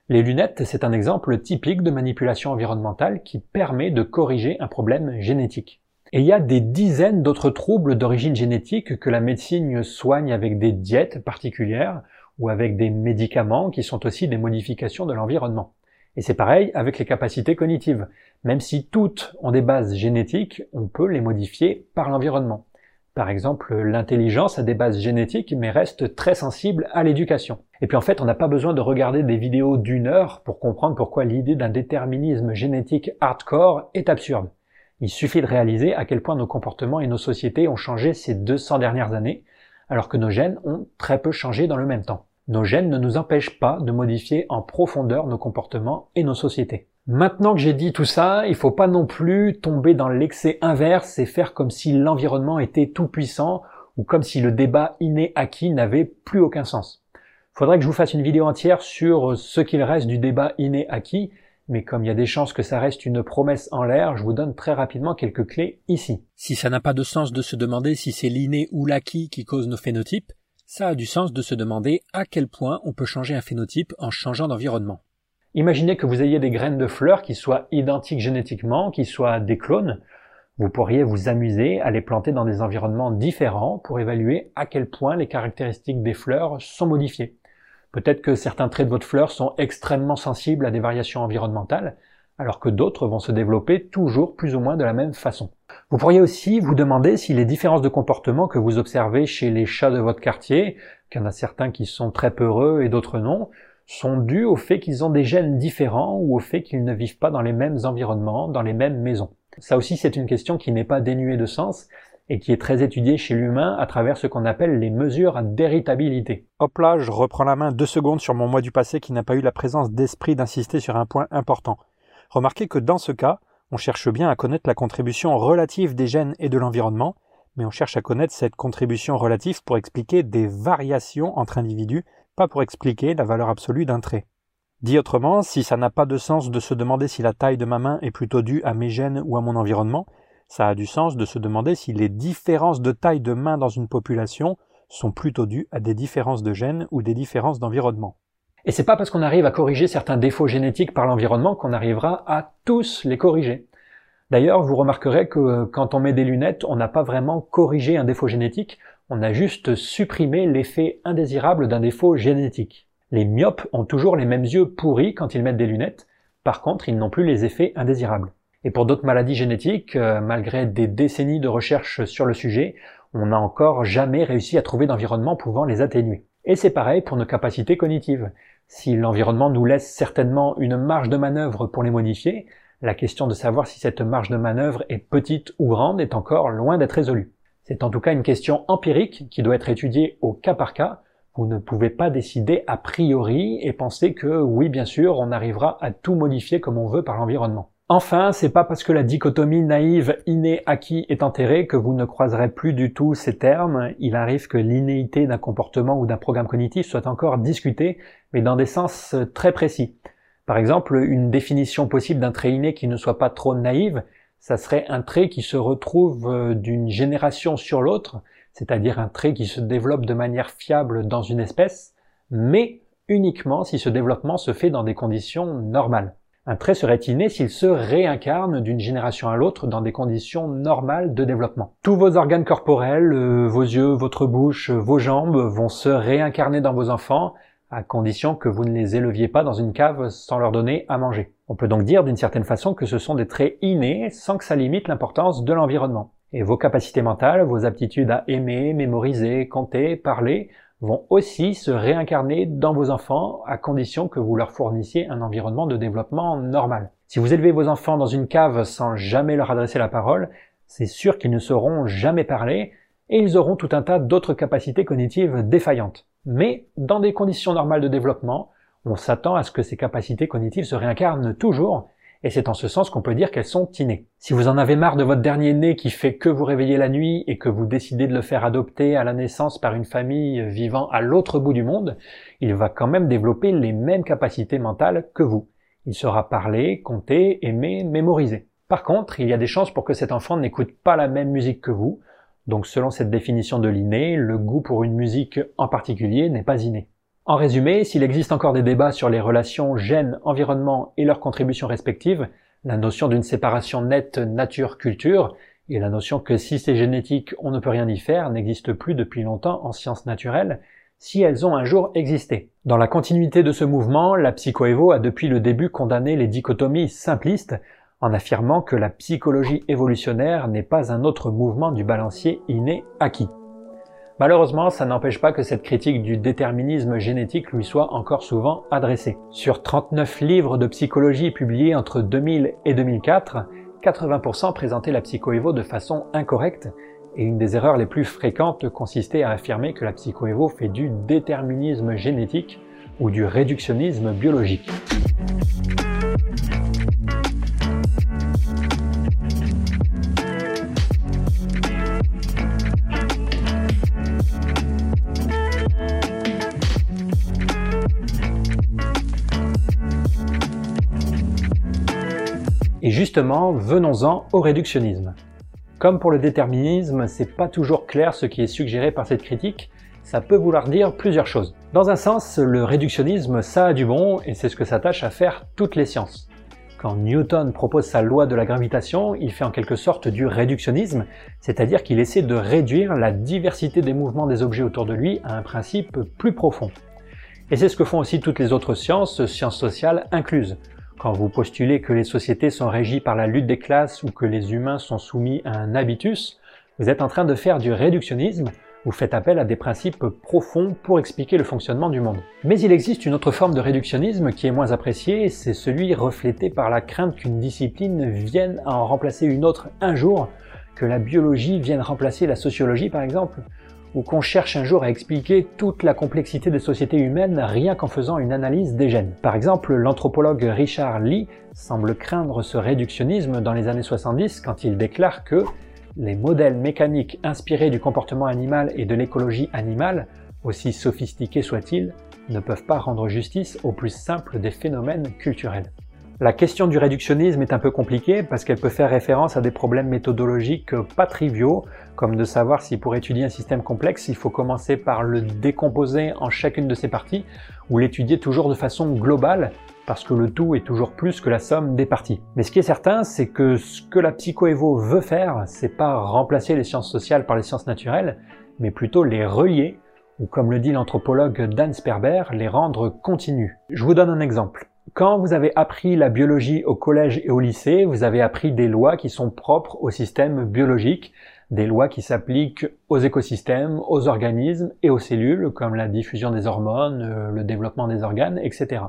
Les lunettes, c'est un exemple typique de manipulation environnementale qui permet de corriger un problème génétique. Et il y a des dizaines d'autres troubles d'origine génétique que la médecine soigne avec des diètes particulières ou avec des médicaments qui sont aussi des modifications de l'environnement. Et c'est pareil avec les capacités cognitives. Même si toutes ont des bases génétiques, on peut les modifier par l'environnement. Par exemple, l'intelligence a des bases génétiques mais reste très sensible à l'éducation. Et puis en fait, on n'a pas besoin de regarder des vidéos d'une heure pour comprendre pourquoi l'idée d'un déterminisme génétique hardcore est absurde. Il suffit de réaliser à quel point nos comportements et nos sociétés ont changé ces 200 dernières années, alors que nos gènes ont très peu changé dans le même temps. Nos gènes ne nous empêchent pas de modifier en profondeur nos comportements et nos sociétés. Maintenant que j'ai dit tout ça, il faut pas non plus tomber dans l'excès inverse et faire comme si l'environnement était tout puissant ou comme si le débat inné-acquis n'avait plus aucun sens. Faudrait que je vous fasse une vidéo entière sur ce qu'il reste du débat inné-acquis mais comme il y a des chances que ça reste une promesse en l'air, je vous donne très rapidement quelques clés ici. Si ça n'a pas de sens de se demander si c'est l'inné ou l'acquis qui cause nos phénotypes, ça a du sens de se demander à quel point on peut changer un phénotype en changeant d'environnement. Imaginez que vous ayez des graines de fleurs qui soient identiques génétiquement, qui soient des clones. Vous pourriez vous amuser à les planter dans des environnements différents pour évaluer à quel point les caractéristiques des fleurs sont modifiées. Peut-être que certains traits de votre fleur sont extrêmement sensibles à des variations environnementales, alors que d'autres vont se développer toujours plus ou moins de la même façon. Vous pourriez aussi vous demander si les différences de comportement que vous observez chez les chats de votre quartier, qu'il y en a certains qui sont très peureux et d'autres non, sont dus au fait qu'ils ont des gènes différents ou au fait qu'ils ne vivent pas dans les mêmes environnements, dans les mêmes maisons. Ça aussi, c'est une question qui n'est pas dénuée de sens et qui est très étudiée chez l'humain à travers ce qu'on appelle les mesures d'héritabilité. Hop là, je reprends la main deux secondes sur mon moi du passé qui n'a pas eu la présence d'esprit d'insister sur un point important. Remarquez que dans ce cas, on cherche bien à connaître la contribution relative des gènes et de l'environnement, mais on cherche à connaître cette contribution relative pour expliquer des variations entre individus, pas pour expliquer la valeur absolue d'un trait. Dit autrement, si ça n'a pas de sens de se demander si la taille de ma main est plutôt due à mes gènes ou à mon environnement, ça a du sens de se demander si les différences de taille de main dans une population sont plutôt dues à des différences de gènes ou des différences d'environnement. Et c'est pas parce qu'on arrive à corriger certains défauts génétiques par l'environnement qu'on arrivera à tous les corriger. D'ailleurs, vous remarquerez que quand on met des lunettes, on n'a pas vraiment corrigé un défaut génétique, on a juste supprimé l'effet indésirable d'un défaut génétique. Les myopes ont toujours les mêmes yeux pourris quand ils mettent des lunettes, par contre ils n'ont plus les effets indésirables. Et pour d'autres maladies génétiques, euh, malgré des décennies de recherche sur le sujet, on n'a encore jamais réussi à trouver d'environnement pouvant les atténuer. Et c'est pareil pour nos capacités cognitives. Si l'environnement nous laisse certainement une marge de manœuvre pour les modifier, la question de savoir si cette marge de manœuvre est petite ou grande est encore loin d'être résolue. C'est en tout cas une question empirique qui doit être étudiée au cas par cas. Vous ne pouvez pas décider a priori et penser que oui, bien sûr, on arrivera à tout modifier comme on veut par l'environnement. Enfin, c'est pas parce que la dichotomie naïve inné-acquis est enterrée que vous ne croiserez plus du tout ces termes. Il arrive que l'innéité d'un comportement ou d'un programme cognitif soit encore discutée, mais dans des sens très précis. Par exemple, une définition possible d'un trait inné qui ne soit pas trop naïve, ça serait un trait qui se retrouve euh, d'une génération sur l'autre, c'est-à-dire un trait qui se développe de manière fiable dans une espèce, mais uniquement si ce développement se fait dans des conditions normales. Un trait serait inné s'il se réincarne d'une génération à l'autre dans des conditions normales de développement. Tous vos organes corporels, euh, vos yeux, votre bouche, vos jambes vont se réincarner dans vos enfants à condition que vous ne les éleviez pas dans une cave sans leur donner à manger. On peut donc dire d'une certaine façon que ce sont des traits innés sans que ça limite l'importance de l'environnement. Et vos capacités mentales, vos aptitudes à aimer, mémoriser, compter, parler, vont aussi se réincarner dans vos enfants à condition que vous leur fournissiez un environnement de développement normal. Si vous élevez vos enfants dans une cave sans jamais leur adresser la parole, c'est sûr qu'ils ne sauront jamais parler et ils auront tout un tas d'autres capacités cognitives défaillantes. Mais dans des conditions normales de développement, on s'attend à ce que ces capacités cognitives se réincarnent toujours et c'est en ce sens qu'on peut dire qu'elles sont innées. Si vous en avez marre de votre dernier né qui fait que vous réveiller la nuit et que vous décidez de le faire adopter à la naissance par une famille vivant à l'autre bout du monde, il va quand même développer les mêmes capacités mentales que vous. Il saura parler, compter, aimer, mémoriser. Par contre, il y a des chances pour que cet enfant n'écoute pas la même musique que vous, donc selon cette définition de l'inné, le goût pour une musique en particulier n'est pas inné. En résumé, s'il existe encore des débats sur les relations gènes-environnement et leurs contributions respectives, la notion d'une séparation nette nature-culture et la notion que si c'est génétique, on ne peut rien y faire n'existe plus depuis longtemps en sciences naturelles, si elles ont un jour existé. Dans la continuité de ce mouvement, la psychoévo a depuis le début condamné les dichotomies simplistes en affirmant que la psychologie évolutionnaire n'est pas un autre mouvement du balancier inné acquis. Malheureusement, ça n'empêche pas que cette critique du déterminisme génétique lui soit encore souvent adressée. Sur 39 livres de psychologie publiés entre 2000 et 2004, 80% présentaient la psychoévo de façon incorrecte, et une des erreurs les plus fréquentes consistait à affirmer que la psychoévo fait du déterminisme génétique ou du réductionnisme biologique. Et justement, venons-en au réductionnisme. Comme pour le déterminisme, c'est pas toujours clair ce qui est suggéré par cette critique, ça peut vouloir dire plusieurs choses. Dans un sens, le réductionnisme, ça a du bon, et c'est ce que s'attachent à faire toutes les sciences. Quand Newton propose sa loi de la gravitation, il fait en quelque sorte du réductionnisme, c'est-à-dire qu'il essaie de réduire la diversité des mouvements des objets autour de lui à un principe plus profond. Et c'est ce que font aussi toutes les autres sciences, sciences sociales incluses. Quand vous postulez que les sociétés sont régies par la lutte des classes ou que les humains sont soumis à un habitus, vous êtes en train de faire du réductionnisme Vous faites appel à des principes profonds pour expliquer le fonctionnement du monde. Mais il existe une autre forme de réductionnisme qui est moins appréciée, c'est celui reflété par la crainte qu'une discipline vienne à en remplacer une autre un jour, que la biologie vienne remplacer la sociologie par exemple, ou qu'on cherche un jour à expliquer toute la complexité des sociétés humaines rien qu'en faisant une analyse des gènes. Par exemple, l'anthropologue Richard Lee semble craindre ce réductionnisme dans les années 70 quand il déclare que les modèles mécaniques inspirés du comportement animal et de l'écologie animale, aussi sophistiqués soient-ils, ne peuvent pas rendre justice au plus simple des phénomènes culturels. La question du réductionnisme est un peu compliquée parce qu'elle peut faire référence à des problèmes méthodologiques pas triviaux, comme de savoir si pour étudier un système complexe, il faut commencer par le décomposer en chacune de ses parties, ou l'étudier toujours de façon globale, parce que le tout est toujours plus que la somme des parties. Mais ce qui est certain, c'est que ce que la psychoévo veut faire, c'est pas remplacer les sciences sociales par les sciences naturelles, mais plutôt les relier, ou comme le dit l'anthropologue Dan Sperber, les rendre continues. Je vous donne un exemple. Quand vous avez appris la biologie au collège et au lycée, vous avez appris des lois qui sont propres au système biologique, des lois qui s'appliquent aux écosystèmes, aux organismes et aux cellules, comme la diffusion des hormones, euh, le développement des organes, etc.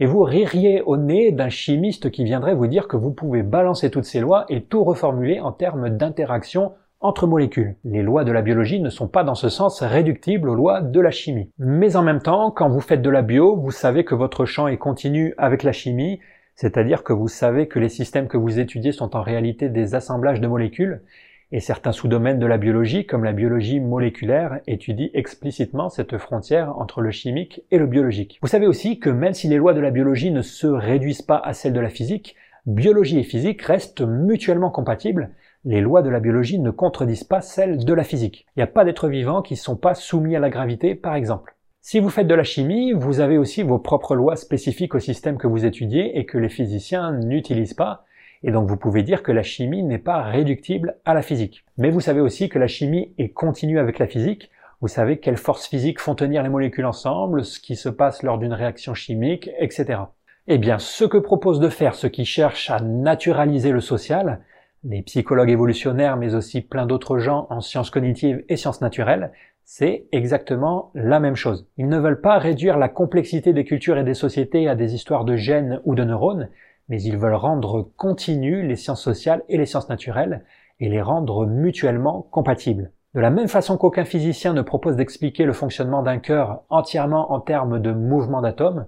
Et vous ririez au nez d'un chimiste qui viendrait vous dire que vous pouvez balancer toutes ces lois et tout reformuler en termes d'interaction entre molécules. Les lois de la biologie ne sont pas dans ce sens réductibles aux lois de la chimie. Mais en même temps, quand vous faites de la bio, vous savez que votre champ est continu avec la chimie, c'est-à-dire que vous savez que les systèmes que vous étudiez sont en réalité des assemblages de molécules, et certains sous-domaines de la biologie, comme la biologie moléculaire, étudient explicitement cette frontière entre le chimique et le biologique. Vous savez aussi que même si les lois de la biologie ne se réduisent pas à celles de la physique, biologie et physique restent mutuellement compatibles, les lois de la biologie ne contredisent pas celles de la physique. Il n'y a pas d'êtres vivants qui ne sont pas soumis à la gravité, par exemple. Si vous faites de la chimie, vous avez aussi vos propres lois spécifiques au système que vous étudiez et que les physiciens n'utilisent pas, et donc vous pouvez dire que la chimie n'est pas réductible à la physique. Mais vous savez aussi que la chimie est continue avec la physique, vous savez quelles forces physiques font tenir les molécules ensemble, ce qui se passe lors d'une réaction chimique, etc. Eh bien, ce que propose de faire ceux qui cherchent à naturaliser le social, les psychologues évolutionnaires, mais aussi plein d'autres gens en sciences cognitives et sciences naturelles, c'est exactement la même chose. Ils ne veulent pas réduire la complexité des cultures et des sociétés à des histoires de gènes ou de neurones, mais ils veulent rendre continues les sciences sociales et les sciences naturelles et les rendre mutuellement compatibles. De la même façon qu'aucun physicien ne propose d'expliquer le fonctionnement d'un cœur entièrement en termes de mouvement d'atomes,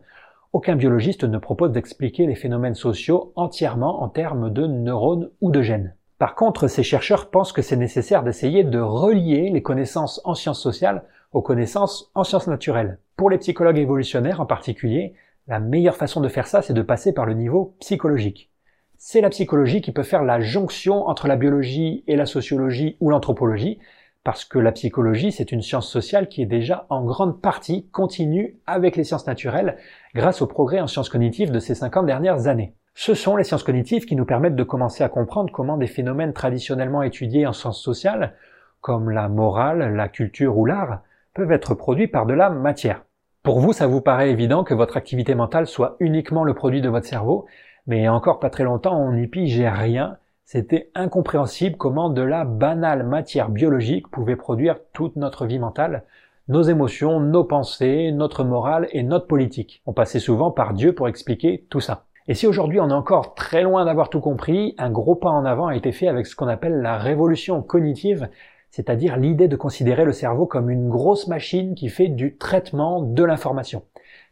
aucun biologiste ne propose d'expliquer les phénomènes sociaux entièrement en termes de neurones ou de gènes. Par contre, ces chercheurs pensent que c'est nécessaire d'essayer de relier les connaissances en sciences sociales aux connaissances en sciences naturelles. Pour les psychologues évolutionnaires en particulier, la meilleure façon de faire ça, c'est de passer par le niveau psychologique. C'est la psychologie qui peut faire la jonction entre la biologie et la sociologie ou l'anthropologie, parce que la psychologie, c'est une science sociale qui est déjà en grande partie continue avec les sciences naturelles grâce au progrès en sciences cognitives de ces 50 dernières années. Ce sont les sciences cognitives qui nous permettent de commencer à comprendre comment des phénomènes traditionnellement étudiés en sciences sociales, comme la morale, la culture ou l'art, peuvent être produits par de la matière. Pour vous, ça vous paraît évident que votre activité mentale soit uniquement le produit de votre cerveau, mais encore pas très longtemps, on n'y pigeait rien c'était incompréhensible comment de la banale matière biologique pouvait produire toute notre vie mentale, nos émotions, nos pensées, notre morale et notre politique. On passait souvent par Dieu pour expliquer tout ça. Et si aujourd'hui on est encore très loin d'avoir tout compris, un gros pas en avant a été fait avec ce qu'on appelle la révolution cognitive, c'est-à-dire l'idée de considérer le cerveau comme une grosse machine qui fait du traitement de l'information.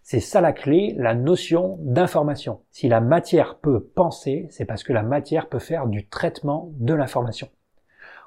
C'est ça la clé, la notion d'information. Si la matière peut penser, c'est parce que la matière peut faire du traitement de l'information.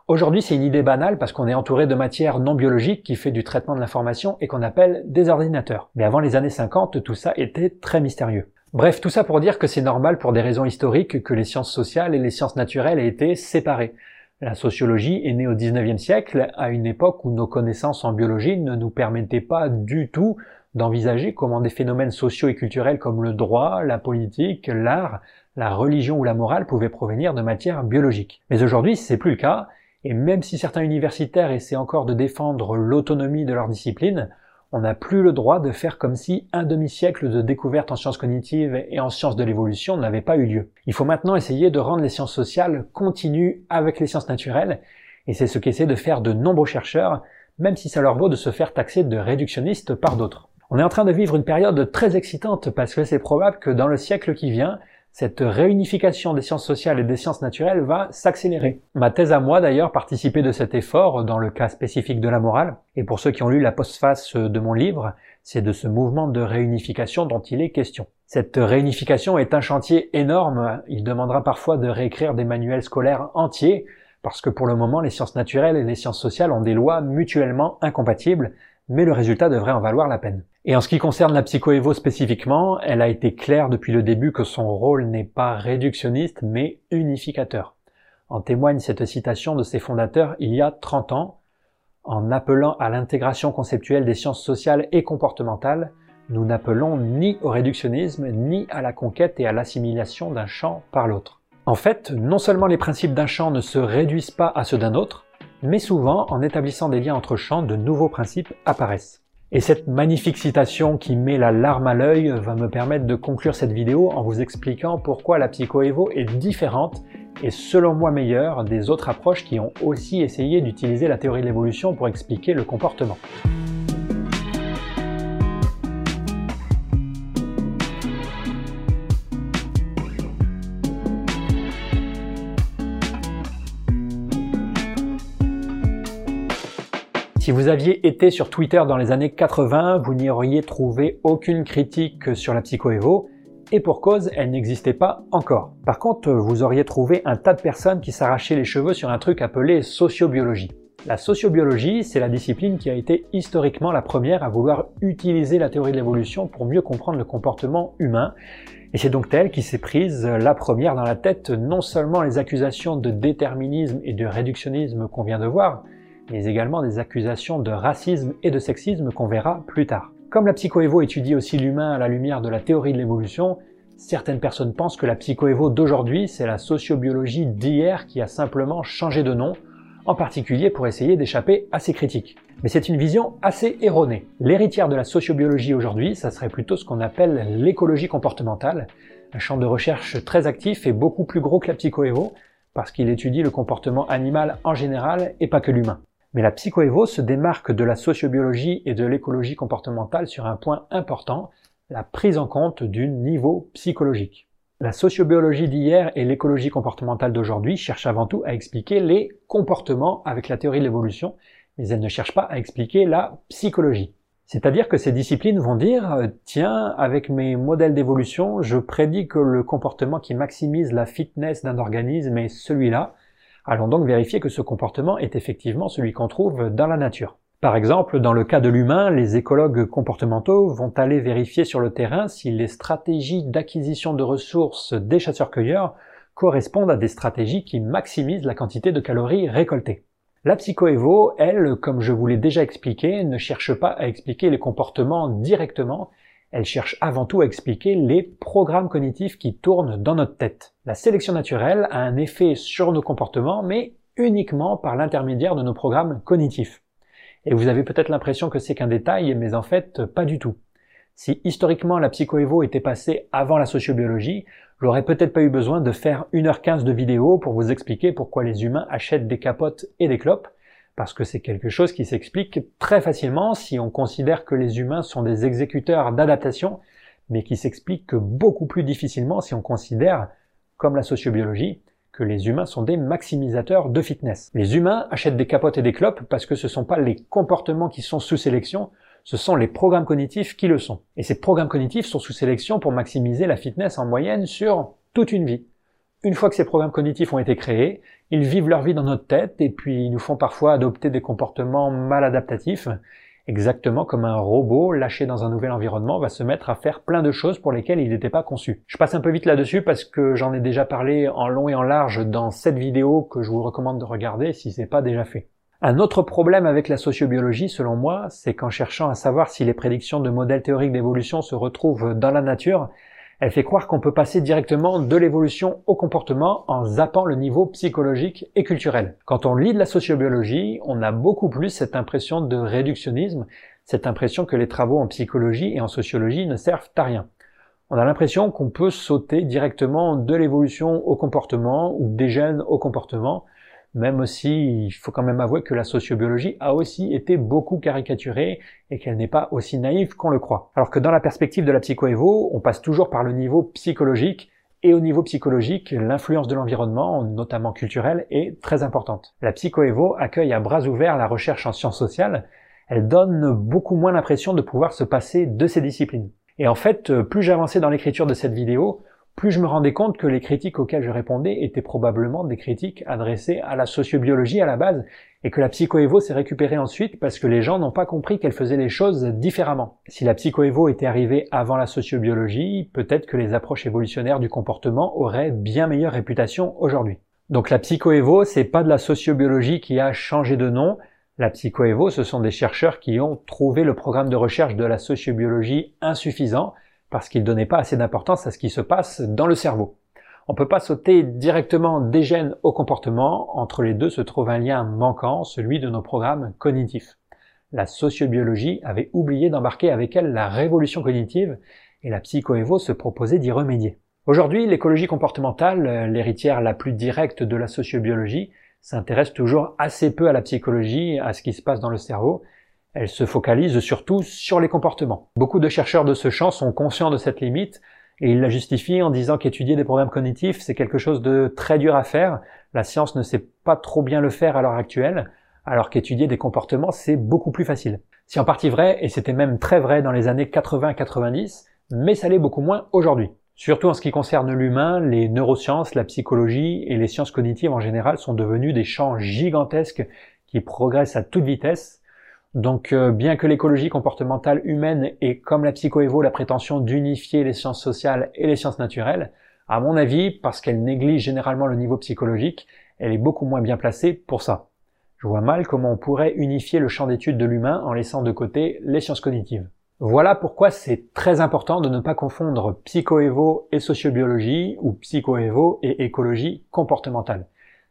Aujourd'hui, c'est une idée banale parce qu'on est entouré de matière non biologique qui fait du traitement de l'information et qu'on appelle des ordinateurs. Mais avant les années 50, tout ça était très mystérieux. Bref, tout ça pour dire que c'est normal pour des raisons historiques que les sciences sociales et les sciences naturelles aient été séparées. La sociologie est née au 19e siècle, à une époque où nos connaissances en biologie ne nous permettaient pas du tout d'envisager comment des phénomènes sociaux et culturels comme le droit, la politique, l'art, la religion ou la morale pouvaient provenir de matière biologique. Mais aujourd'hui, c'est plus le cas, et même si certains universitaires essaient encore de défendre l'autonomie de leur discipline, on n'a plus le droit de faire comme si un demi-siècle de découvertes en sciences cognitives et en sciences de l'évolution n'avait pas eu lieu. Il faut maintenant essayer de rendre les sciences sociales continues avec les sciences naturelles, et c'est ce qu'essaient de faire de nombreux chercheurs, même si ça leur vaut de se faire taxer de réductionnistes par d'autres. On est en train de vivre une période très excitante parce que c'est probable que dans le siècle qui vient, cette réunification des sciences sociales et des sciences naturelles va s'accélérer. Ma thèse à moi d'ailleurs participait de cet effort dans le cas spécifique de la morale, et pour ceux qui ont lu la postface de mon livre, c'est de ce mouvement de réunification dont il est question. Cette réunification est un chantier énorme, il demandera parfois de réécrire des manuels scolaires entiers, parce que pour le moment les sciences naturelles et les sciences sociales ont des lois mutuellement incompatibles, mais le résultat devrait en valoir la peine. Et en ce qui concerne la psychoévo spécifiquement, elle a été claire depuis le début que son rôle n'est pas réductionniste, mais unificateur. En témoigne cette citation de ses fondateurs il y a 30 ans, en appelant à l'intégration conceptuelle des sciences sociales et comportementales, nous n'appelons ni au réductionnisme, ni à la conquête et à l'assimilation d'un champ par l'autre. En fait, non seulement les principes d'un champ ne se réduisent pas à ceux d'un autre, mais souvent, en établissant des liens entre champs, de nouveaux principes apparaissent. Et cette magnifique citation qui met la larme à l'œil va me permettre de conclure cette vidéo en vous expliquant pourquoi la psychoévo est différente et selon moi meilleure des autres approches qui ont aussi essayé d'utiliser la théorie de l'évolution pour expliquer le comportement. Si vous aviez été sur Twitter dans les années 80, vous n'y auriez trouvé aucune critique sur la psychoévo, et pour cause, elle n'existait pas encore. Par contre, vous auriez trouvé un tas de personnes qui s'arrachaient les cheveux sur un truc appelé sociobiologie. La sociobiologie, c'est la discipline qui a été historiquement la première à vouloir utiliser la théorie de l'évolution pour mieux comprendre le comportement humain, et c'est donc elle qui s'est prise la première dans la tête non seulement les accusations de déterminisme et de réductionnisme qu'on vient de voir, mais également des accusations de racisme et de sexisme qu'on verra plus tard. Comme la psychoévo étudie aussi l'humain à la lumière de la théorie de l'évolution, certaines personnes pensent que la psychoévo d'aujourd'hui, c'est la sociobiologie d'hier qui a simplement changé de nom, en particulier pour essayer d'échapper à ces critiques. Mais c'est une vision assez erronée. L'héritière de la sociobiologie aujourd'hui, ça serait plutôt ce qu'on appelle l'écologie comportementale, un champ de recherche très actif et beaucoup plus gros que la psychoévo, parce qu'il étudie le comportement animal en général et pas que l'humain. Mais la psychoévo se démarque de la sociobiologie et de l'écologie comportementale sur un point important, la prise en compte du niveau psychologique. La sociobiologie d'hier et l'écologie comportementale d'aujourd'hui cherchent avant tout à expliquer les comportements avec la théorie de l'évolution, mais elles ne cherchent pas à expliquer la psychologie. C'est-à-dire que ces disciplines vont dire, tiens, avec mes modèles d'évolution, je prédis que le comportement qui maximise la fitness d'un organisme est celui-là, Allons donc vérifier que ce comportement est effectivement celui qu'on trouve dans la nature. Par exemple, dans le cas de l'humain, les écologues comportementaux vont aller vérifier sur le terrain si les stratégies d'acquisition de ressources des chasseurs-cueilleurs correspondent à des stratégies qui maximisent la quantité de calories récoltées. La psychoévo, elle, comme je vous l'ai déjà expliqué, ne cherche pas à expliquer les comportements directement, elle cherche avant tout à expliquer les programmes cognitifs qui tournent dans notre tête. La sélection naturelle a un effet sur nos comportements, mais uniquement par l'intermédiaire de nos programmes cognitifs. Et vous avez peut-être l'impression que c'est qu'un détail, mais en fait, pas du tout. Si historiquement la psychoévo était passée avant la sociobiologie, j'aurais peut-être pas eu besoin de faire 1h15 de vidéo pour vous expliquer pourquoi les humains achètent des capotes et des clopes, parce que c'est quelque chose qui s'explique très facilement si on considère que les humains sont des exécuteurs d'adaptation, mais qui s'explique beaucoup plus difficilement si on considère, comme la sociobiologie, que les humains sont des maximisateurs de fitness. Les humains achètent des capotes et des clopes parce que ce ne sont pas les comportements qui sont sous sélection, ce sont les programmes cognitifs qui le sont. Et ces programmes cognitifs sont sous sélection pour maximiser la fitness en moyenne sur toute une vie. Une fois que ces programmes cognitifs ont été créés, ils vivent leur vie dans notre tête et puis ils nous font parfois adopter des comportements mal adaptatifs, exactement comme un robot lâché dans un nouvel environnement va se mettre à faire plein de choses pour lesquelles il n'était pas conçu. Je passe un peu vite là-dessus parce que j'en ai déjà parlé en long et en large dans cette vidéo que je vous recommande de regarder si c'est pas déjà fait. Un autre problème avec la sociobiologie, selon moi, c'est qu'en cherchant à savoir si les prédictions de modèles théoriques d'évolution se retrouvent dans la nature, elle fait croire qu'on peut passer directement de l'évolution au comportement en zappant le niveau psychologique et culturel. Quand on lit de la sociobiologie, on a beaucoup plus cette impression de réductionnisme, cette impression que les travaux en psychologie et en sociologie ne servent à rien. On a l'impression qu'on peut sauter directement de l'évolution au comportement ou des gènes au comportement, même si il faut quand même avouer que la sociobiologie a aussi été beaucoup caricaturée et qu'elle n'est pas aussi naïve qu'on le croit. Alors que dans la perspective de la psychoévo, on passe toujours par le niveau psychologique, et au niveau psychologique, l'influence de l'environnement, notamment culturel, est très importante. La psychoévo accueille à bras ouverts la recherche en sciences sociales, elle donne beaucoup moins l'impression de pouvoir se passer de ces disciplines. Et en fait, plus j'avançais dans l'écriture de cette vidéo, plus je me rendais compte que les critiques auxquelles je répondais étaient probablement des critiques adressées à la sociobiologie à la base, et que la psychoévo s'est récupérée ensuite parce que les gens n'ont pas compris qu'elle faisait les choses différemment. Si la psychoévo était arrivée avant la sociobiologie, peut-être que les approches évolutionnaires du comportement auraient bien meilleure réputation aujourd'hui. Donc la psychoévo, c'est pas de la sociobiologie qui a changé de nom, la psychoévo, ce sont des chercheurs qui ont trouvé le programme de recherche de la sociobiologie insuffisant, parce qu'il donnait pas assez d'importance à ce qui se passe dans le cerveau. On ne peut pas sauter directement des gènes au comportement, entre les deux se trouve un lien manquant, celui de nos programmes cognitifs. La sociobiologie avait oublié d'embarquer avec elle la révolution cognitive, et la psychoévo se proposait d'y remédier. Aujourd'hui, l'écologie comportementale, l'héritière la plus directe de la sociobiologie, s'intéresse toujours assez peu à la psychologie, à ce qui se passe dans le cerveau, elle se focalise surtout sur les comportements. Beaucoup de chercheurs de ce champ sont conscients de cette limite et ils la justifient en disant qu'étudier des programmes cognitifs, c'est quelque chose de très dur à faire. La science ne sait pas trop bien le faire à l'heure actuelle, alors qu'étudier des comportements, c'est beaucoup plus facile. C'est en partie vrai, et c'était même très vrai dans les années 80-90, mais ça l'est beaucoup moins aujourd'hui. Surtout en ce qui concerne l'humain, les neurosciences, la psychologie et les sciences cognitives en général sont devenus des champs gigantesques qui progressent à toute vitesse donc euh, bien que l'écologie comportementale humaine ait comme la psychoévo la prétention d'unifier les sciences sociales et les sciences naturelles, à mon avis, parce qu'elle néglige généralement le niveau psychologique, elle est beaucoup moins bien placée pour ça. Je vois mal comment on pourrait unifier le champ d'étude de l'humain en laissant de côté les sciences cognitives. Voilà pourquoi c'est très important de ne pas confondre psychoévo et sociobiologie ou psychoévo et écologie comportementale.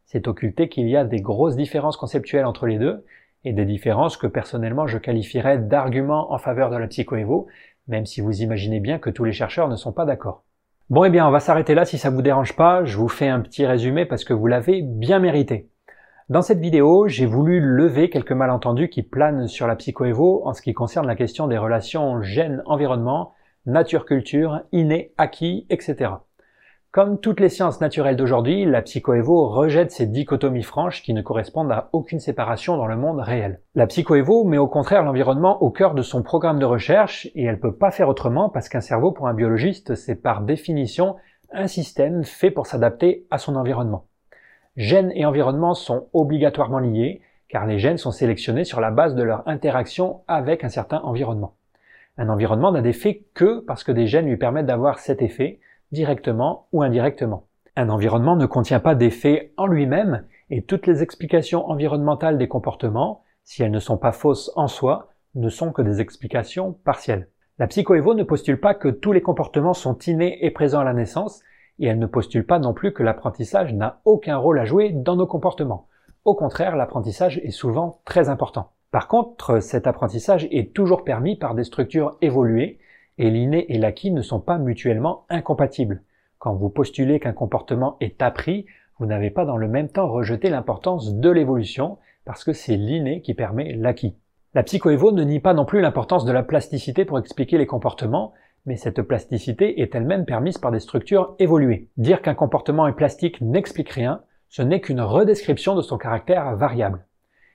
C'est occulter qu'il y a des grosses différences conceptuelles entre les deux et des différences que personnellement je qualifierais d'arguments en faveur de la psychoévo, même si vous imaginez bien que tous les chercheurs ne sont pas d'accord. Bon eh bien on va s'arrêter là si ça vous dérange pas, je vous fais un petit résumé parce que vous l'avez bien mérité. Dans cette vidéo, j'ai voulu lever quelques malentendus qui planent sur la psychoévo en ce qui concerne la question des relations gène-environnement, nature-culture, inné, acquis, etc. Comme toutes les sciences naturelles d'aujourd'hui, la psychoévo rejette ces dichotomies franches qui ne correspondent à aucune séparation dans le monde réel. La psychoévo met au contraire l'environnement au cœur de son programme de recherche et elle peut pas faire autrement parce qu'un cerveau pour un biologiste c'est par définition un système fait pour s'adapter à son environnement. Gènes et environnement sont obligatoirement liés car les gènes sont sélectionnés sur la base de leur interaction avec un certain environnement. Un environnement n'a d'effet que parce que des gènes lui permettent d'avoir cet effet, directement ou indirectement. Un environnement ne contient pas d'effet en lui-même et toutes les explications environnementales des comportements, si elles ne sont pas fausses en soi, ne sont que des explications partielles. La psychoévo ne postule pas que tous les comportements sont innés et présents à la naissance, et elle ne postule pas non plus que l'apprentissage n'a aucun rôle à jouer dans nos comportements. Au contraire, l'apprentissage est souvent très important. Par contre, cet apprentissage est toujours permis par des structures évoluées et l'inné et l'acquis ne sont pas mutuellement incompatibles. Quand vous postulez qu'un comportement est appris, vous n'avez pas dans le même temps rejeté l'importance de l'évolution, parce que c'est l'inné qui permet l'acquis. La psychoévo ne nie pas non plus l'importance de la plasticité pour expliquer les comportements, mais cette plasticité est elle-même permise par des structures évoluées. Dire qu'un comportement est plastique n'explique rien, ce n'est qu'une redescription de son caractère variable.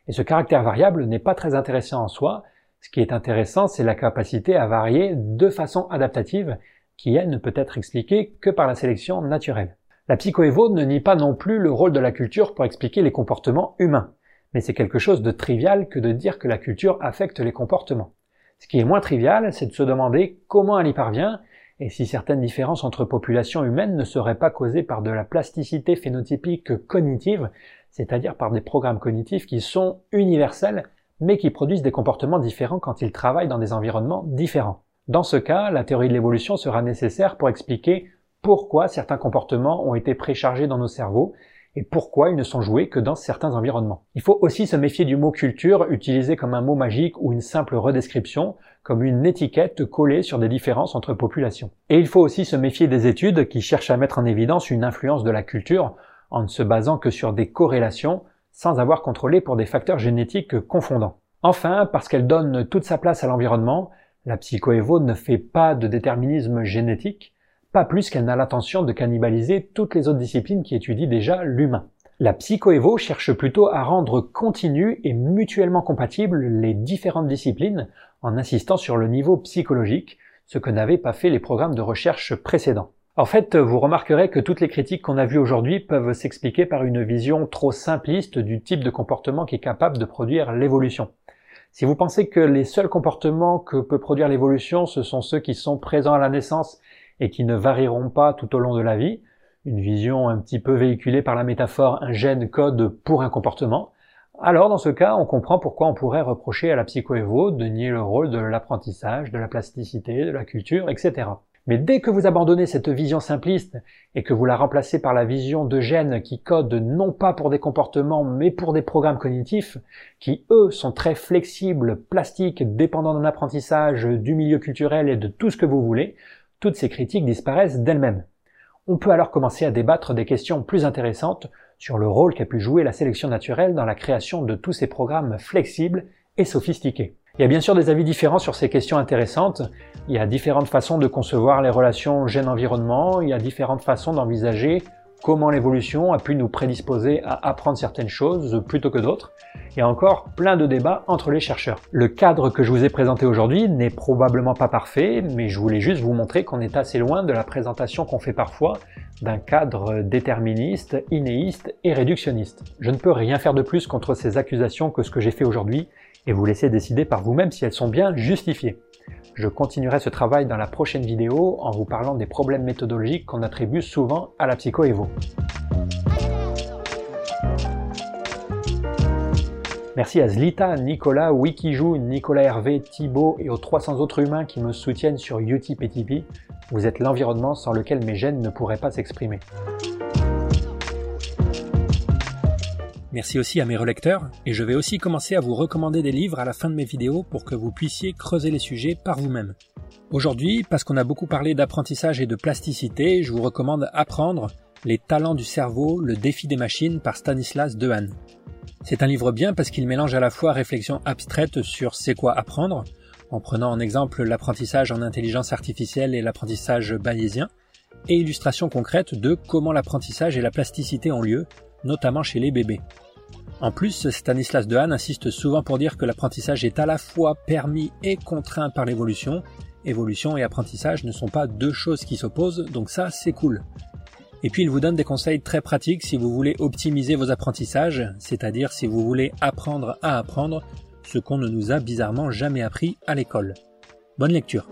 Et ce caractère variable n'est pas très intéressant en soi, ce qui est intéressant, c'est la capacité à varier de façon adaptative, qui elle ne peut être expliquée que par la sélection naturelle. La psychoévo ne nie pas non plus le rôle de la culture pour expliquer les comportements humains, mais c'est quelque chose de trivial que de dire que la culture affecte les comportements. Ce qui est moins trivial, c'est de se demander comment elle y parvient et si certaines différences entre populations humaines ne seraient pas causées par de la plasticité phénotypique cognitive, c'est-à-dire par des programmes cognitifs qui sont universels mais qui produisent des comportements différents quand ils travaillent dans des environnements différents. Dans ce cas, la théorie de l'évolution sera nécessaire pour expliquer pourquoi certains comportements ont été préchargés dans nos cerveaux et pourquoi ils ne sont joués que dans certains environnements. Il faut aussi se méfier du mot culture utilisé comme un mot magique ou une simple redescription, comme une étiquette collée sur des différences entre populations. Et il faut aussi se méfier des études qui cherchent à mettre en évidence une influence de la culture en ne se basant que sur des corrélations sans avoir contrôlé pour des facteurs génétiques confondants. Enfin, parce qu'elle donne toute sa place à l'environnement, la psychoévo ne fait pas de déterminisme génétique, pas plus qu'elle n'a l'intention de cannibaliser toutes les autres disciplines qui étudient déjà l'humain. La psychoévo cherche plutôt à rendre continu et mutuellement compatibles les différentes disciplines en insistant sur le niveau psychologique, ce que n'avaient pas fait les programmes de recherche précédents. En fait, vous remarquerez que toutes les critiques qu'on a vues aujourd'hui peuvent s'expliquer par une vision trop simpliste du type de comportement qui est capable de produire l'évolution. Si vous pensez que les seuls comportements que peut produire l'évolution, ce sont ceux qui sont présents à la naissance et qui ne varieront pas tout au long de la vie, une vision un petit peu véhiculée par la métaphore un gène code pour un comportement, alors dans ce cas, on comprend pourquoi on pourrait reprocher à la psychoévo de nier le rôle de l'apprentissage, de la plasticité, de la culture, etc. Mais dès que vous abandonnez cette vision simpliste et que vous la remplacez par la vision de gènes qui codent non pas pour des comportements mais pour des programmes cognitifs, qui eux sont très flexibles, plastiques, dépendants d'un apprentissage, du milieu culturel et de tout ce que vous voulez, toutes ces critiques disparaissent d'elles-mêmes. On peut alors commencer à débattre des questions plus intéressantes sur le rôle qu'a pu jouer la sélection naturelle dans la création de tous ces programmes flexibles et sophistiqués. Il y a bien sûr des avis différents sur ces questions intéressantes. Il y a différentes façons de concevoir les relations gène-environnement, il y a différentes façons d'envisager comment l'évolution a pu nous prédisposer à apprendre certaines choses plutôt que d'autres. Il y a encore plein de débats entre les chercheurs. Le cadre que je vous ai présenté aujourd'hui n'est probablement pas parfait, mais je voulais juste vous montrer qu'on est assez loin de la présentation qu'on fait parfois d'un cadre déterministe, inéiste et réductionniste. Je ne peux rien faire de plus contre ces accusations que ce que j'ai fait aujourd'hui, et vous laisser décider par vous-même si elles sont bien justifiées. Je continuerai ce travail dans la prochaine vidéo en vous parlant des problèmes méthodologiques qu'on attribue souvent à la psychoévo. Merci à Zlita, Nicolas, Wikijou, Nicolas Hervé, Thibaut et aux 300 autres humains qui me soutiennent sur Utip et Tipeee. Vous êtes l'environnement sans lequel mes gènes ne pourraient pas s'exprimer. Merci aussi à mes relecteurs, et je vais aussi commencer à vous recommander des livres à la fin de mes vidéos pour que vous puissiez creuser les sujets par vous-même. Aujourd'hui, parce qu'on a beaucoup parlé d'apprentissage et de plasticité, je vous recommande Apprendre, les talents du cerveau, le défi des machines par Stanislas Dehaene. C'est un livre bien parce qu'il mélange à la fois réflexion abstraite sur c'est quoi apprendre, en prenant en exemple l'apprentissage en intelligence artificielle et l'apprentissage bayésien, et illustration concrète de comment l'apprentissage et la plasticité ont lieu, notamment chez les bébés. En plus, Stanislas Dehaene insiste souvent pour dire que l'apprentissage est à la fois permis et contraint par l'évolution. Évolution et apprentissage ne sont pas deux choses qui s'opposent, donc ça c'est cool. Et puis il vous donne des conseils très pratiques si vous voulez optimiser vos apprentissages, c'est-à-dire si vous voulez apprendre à apprendre, ce qu'on ne nous a bizarrement jamais appris à l'école. Bonne lecture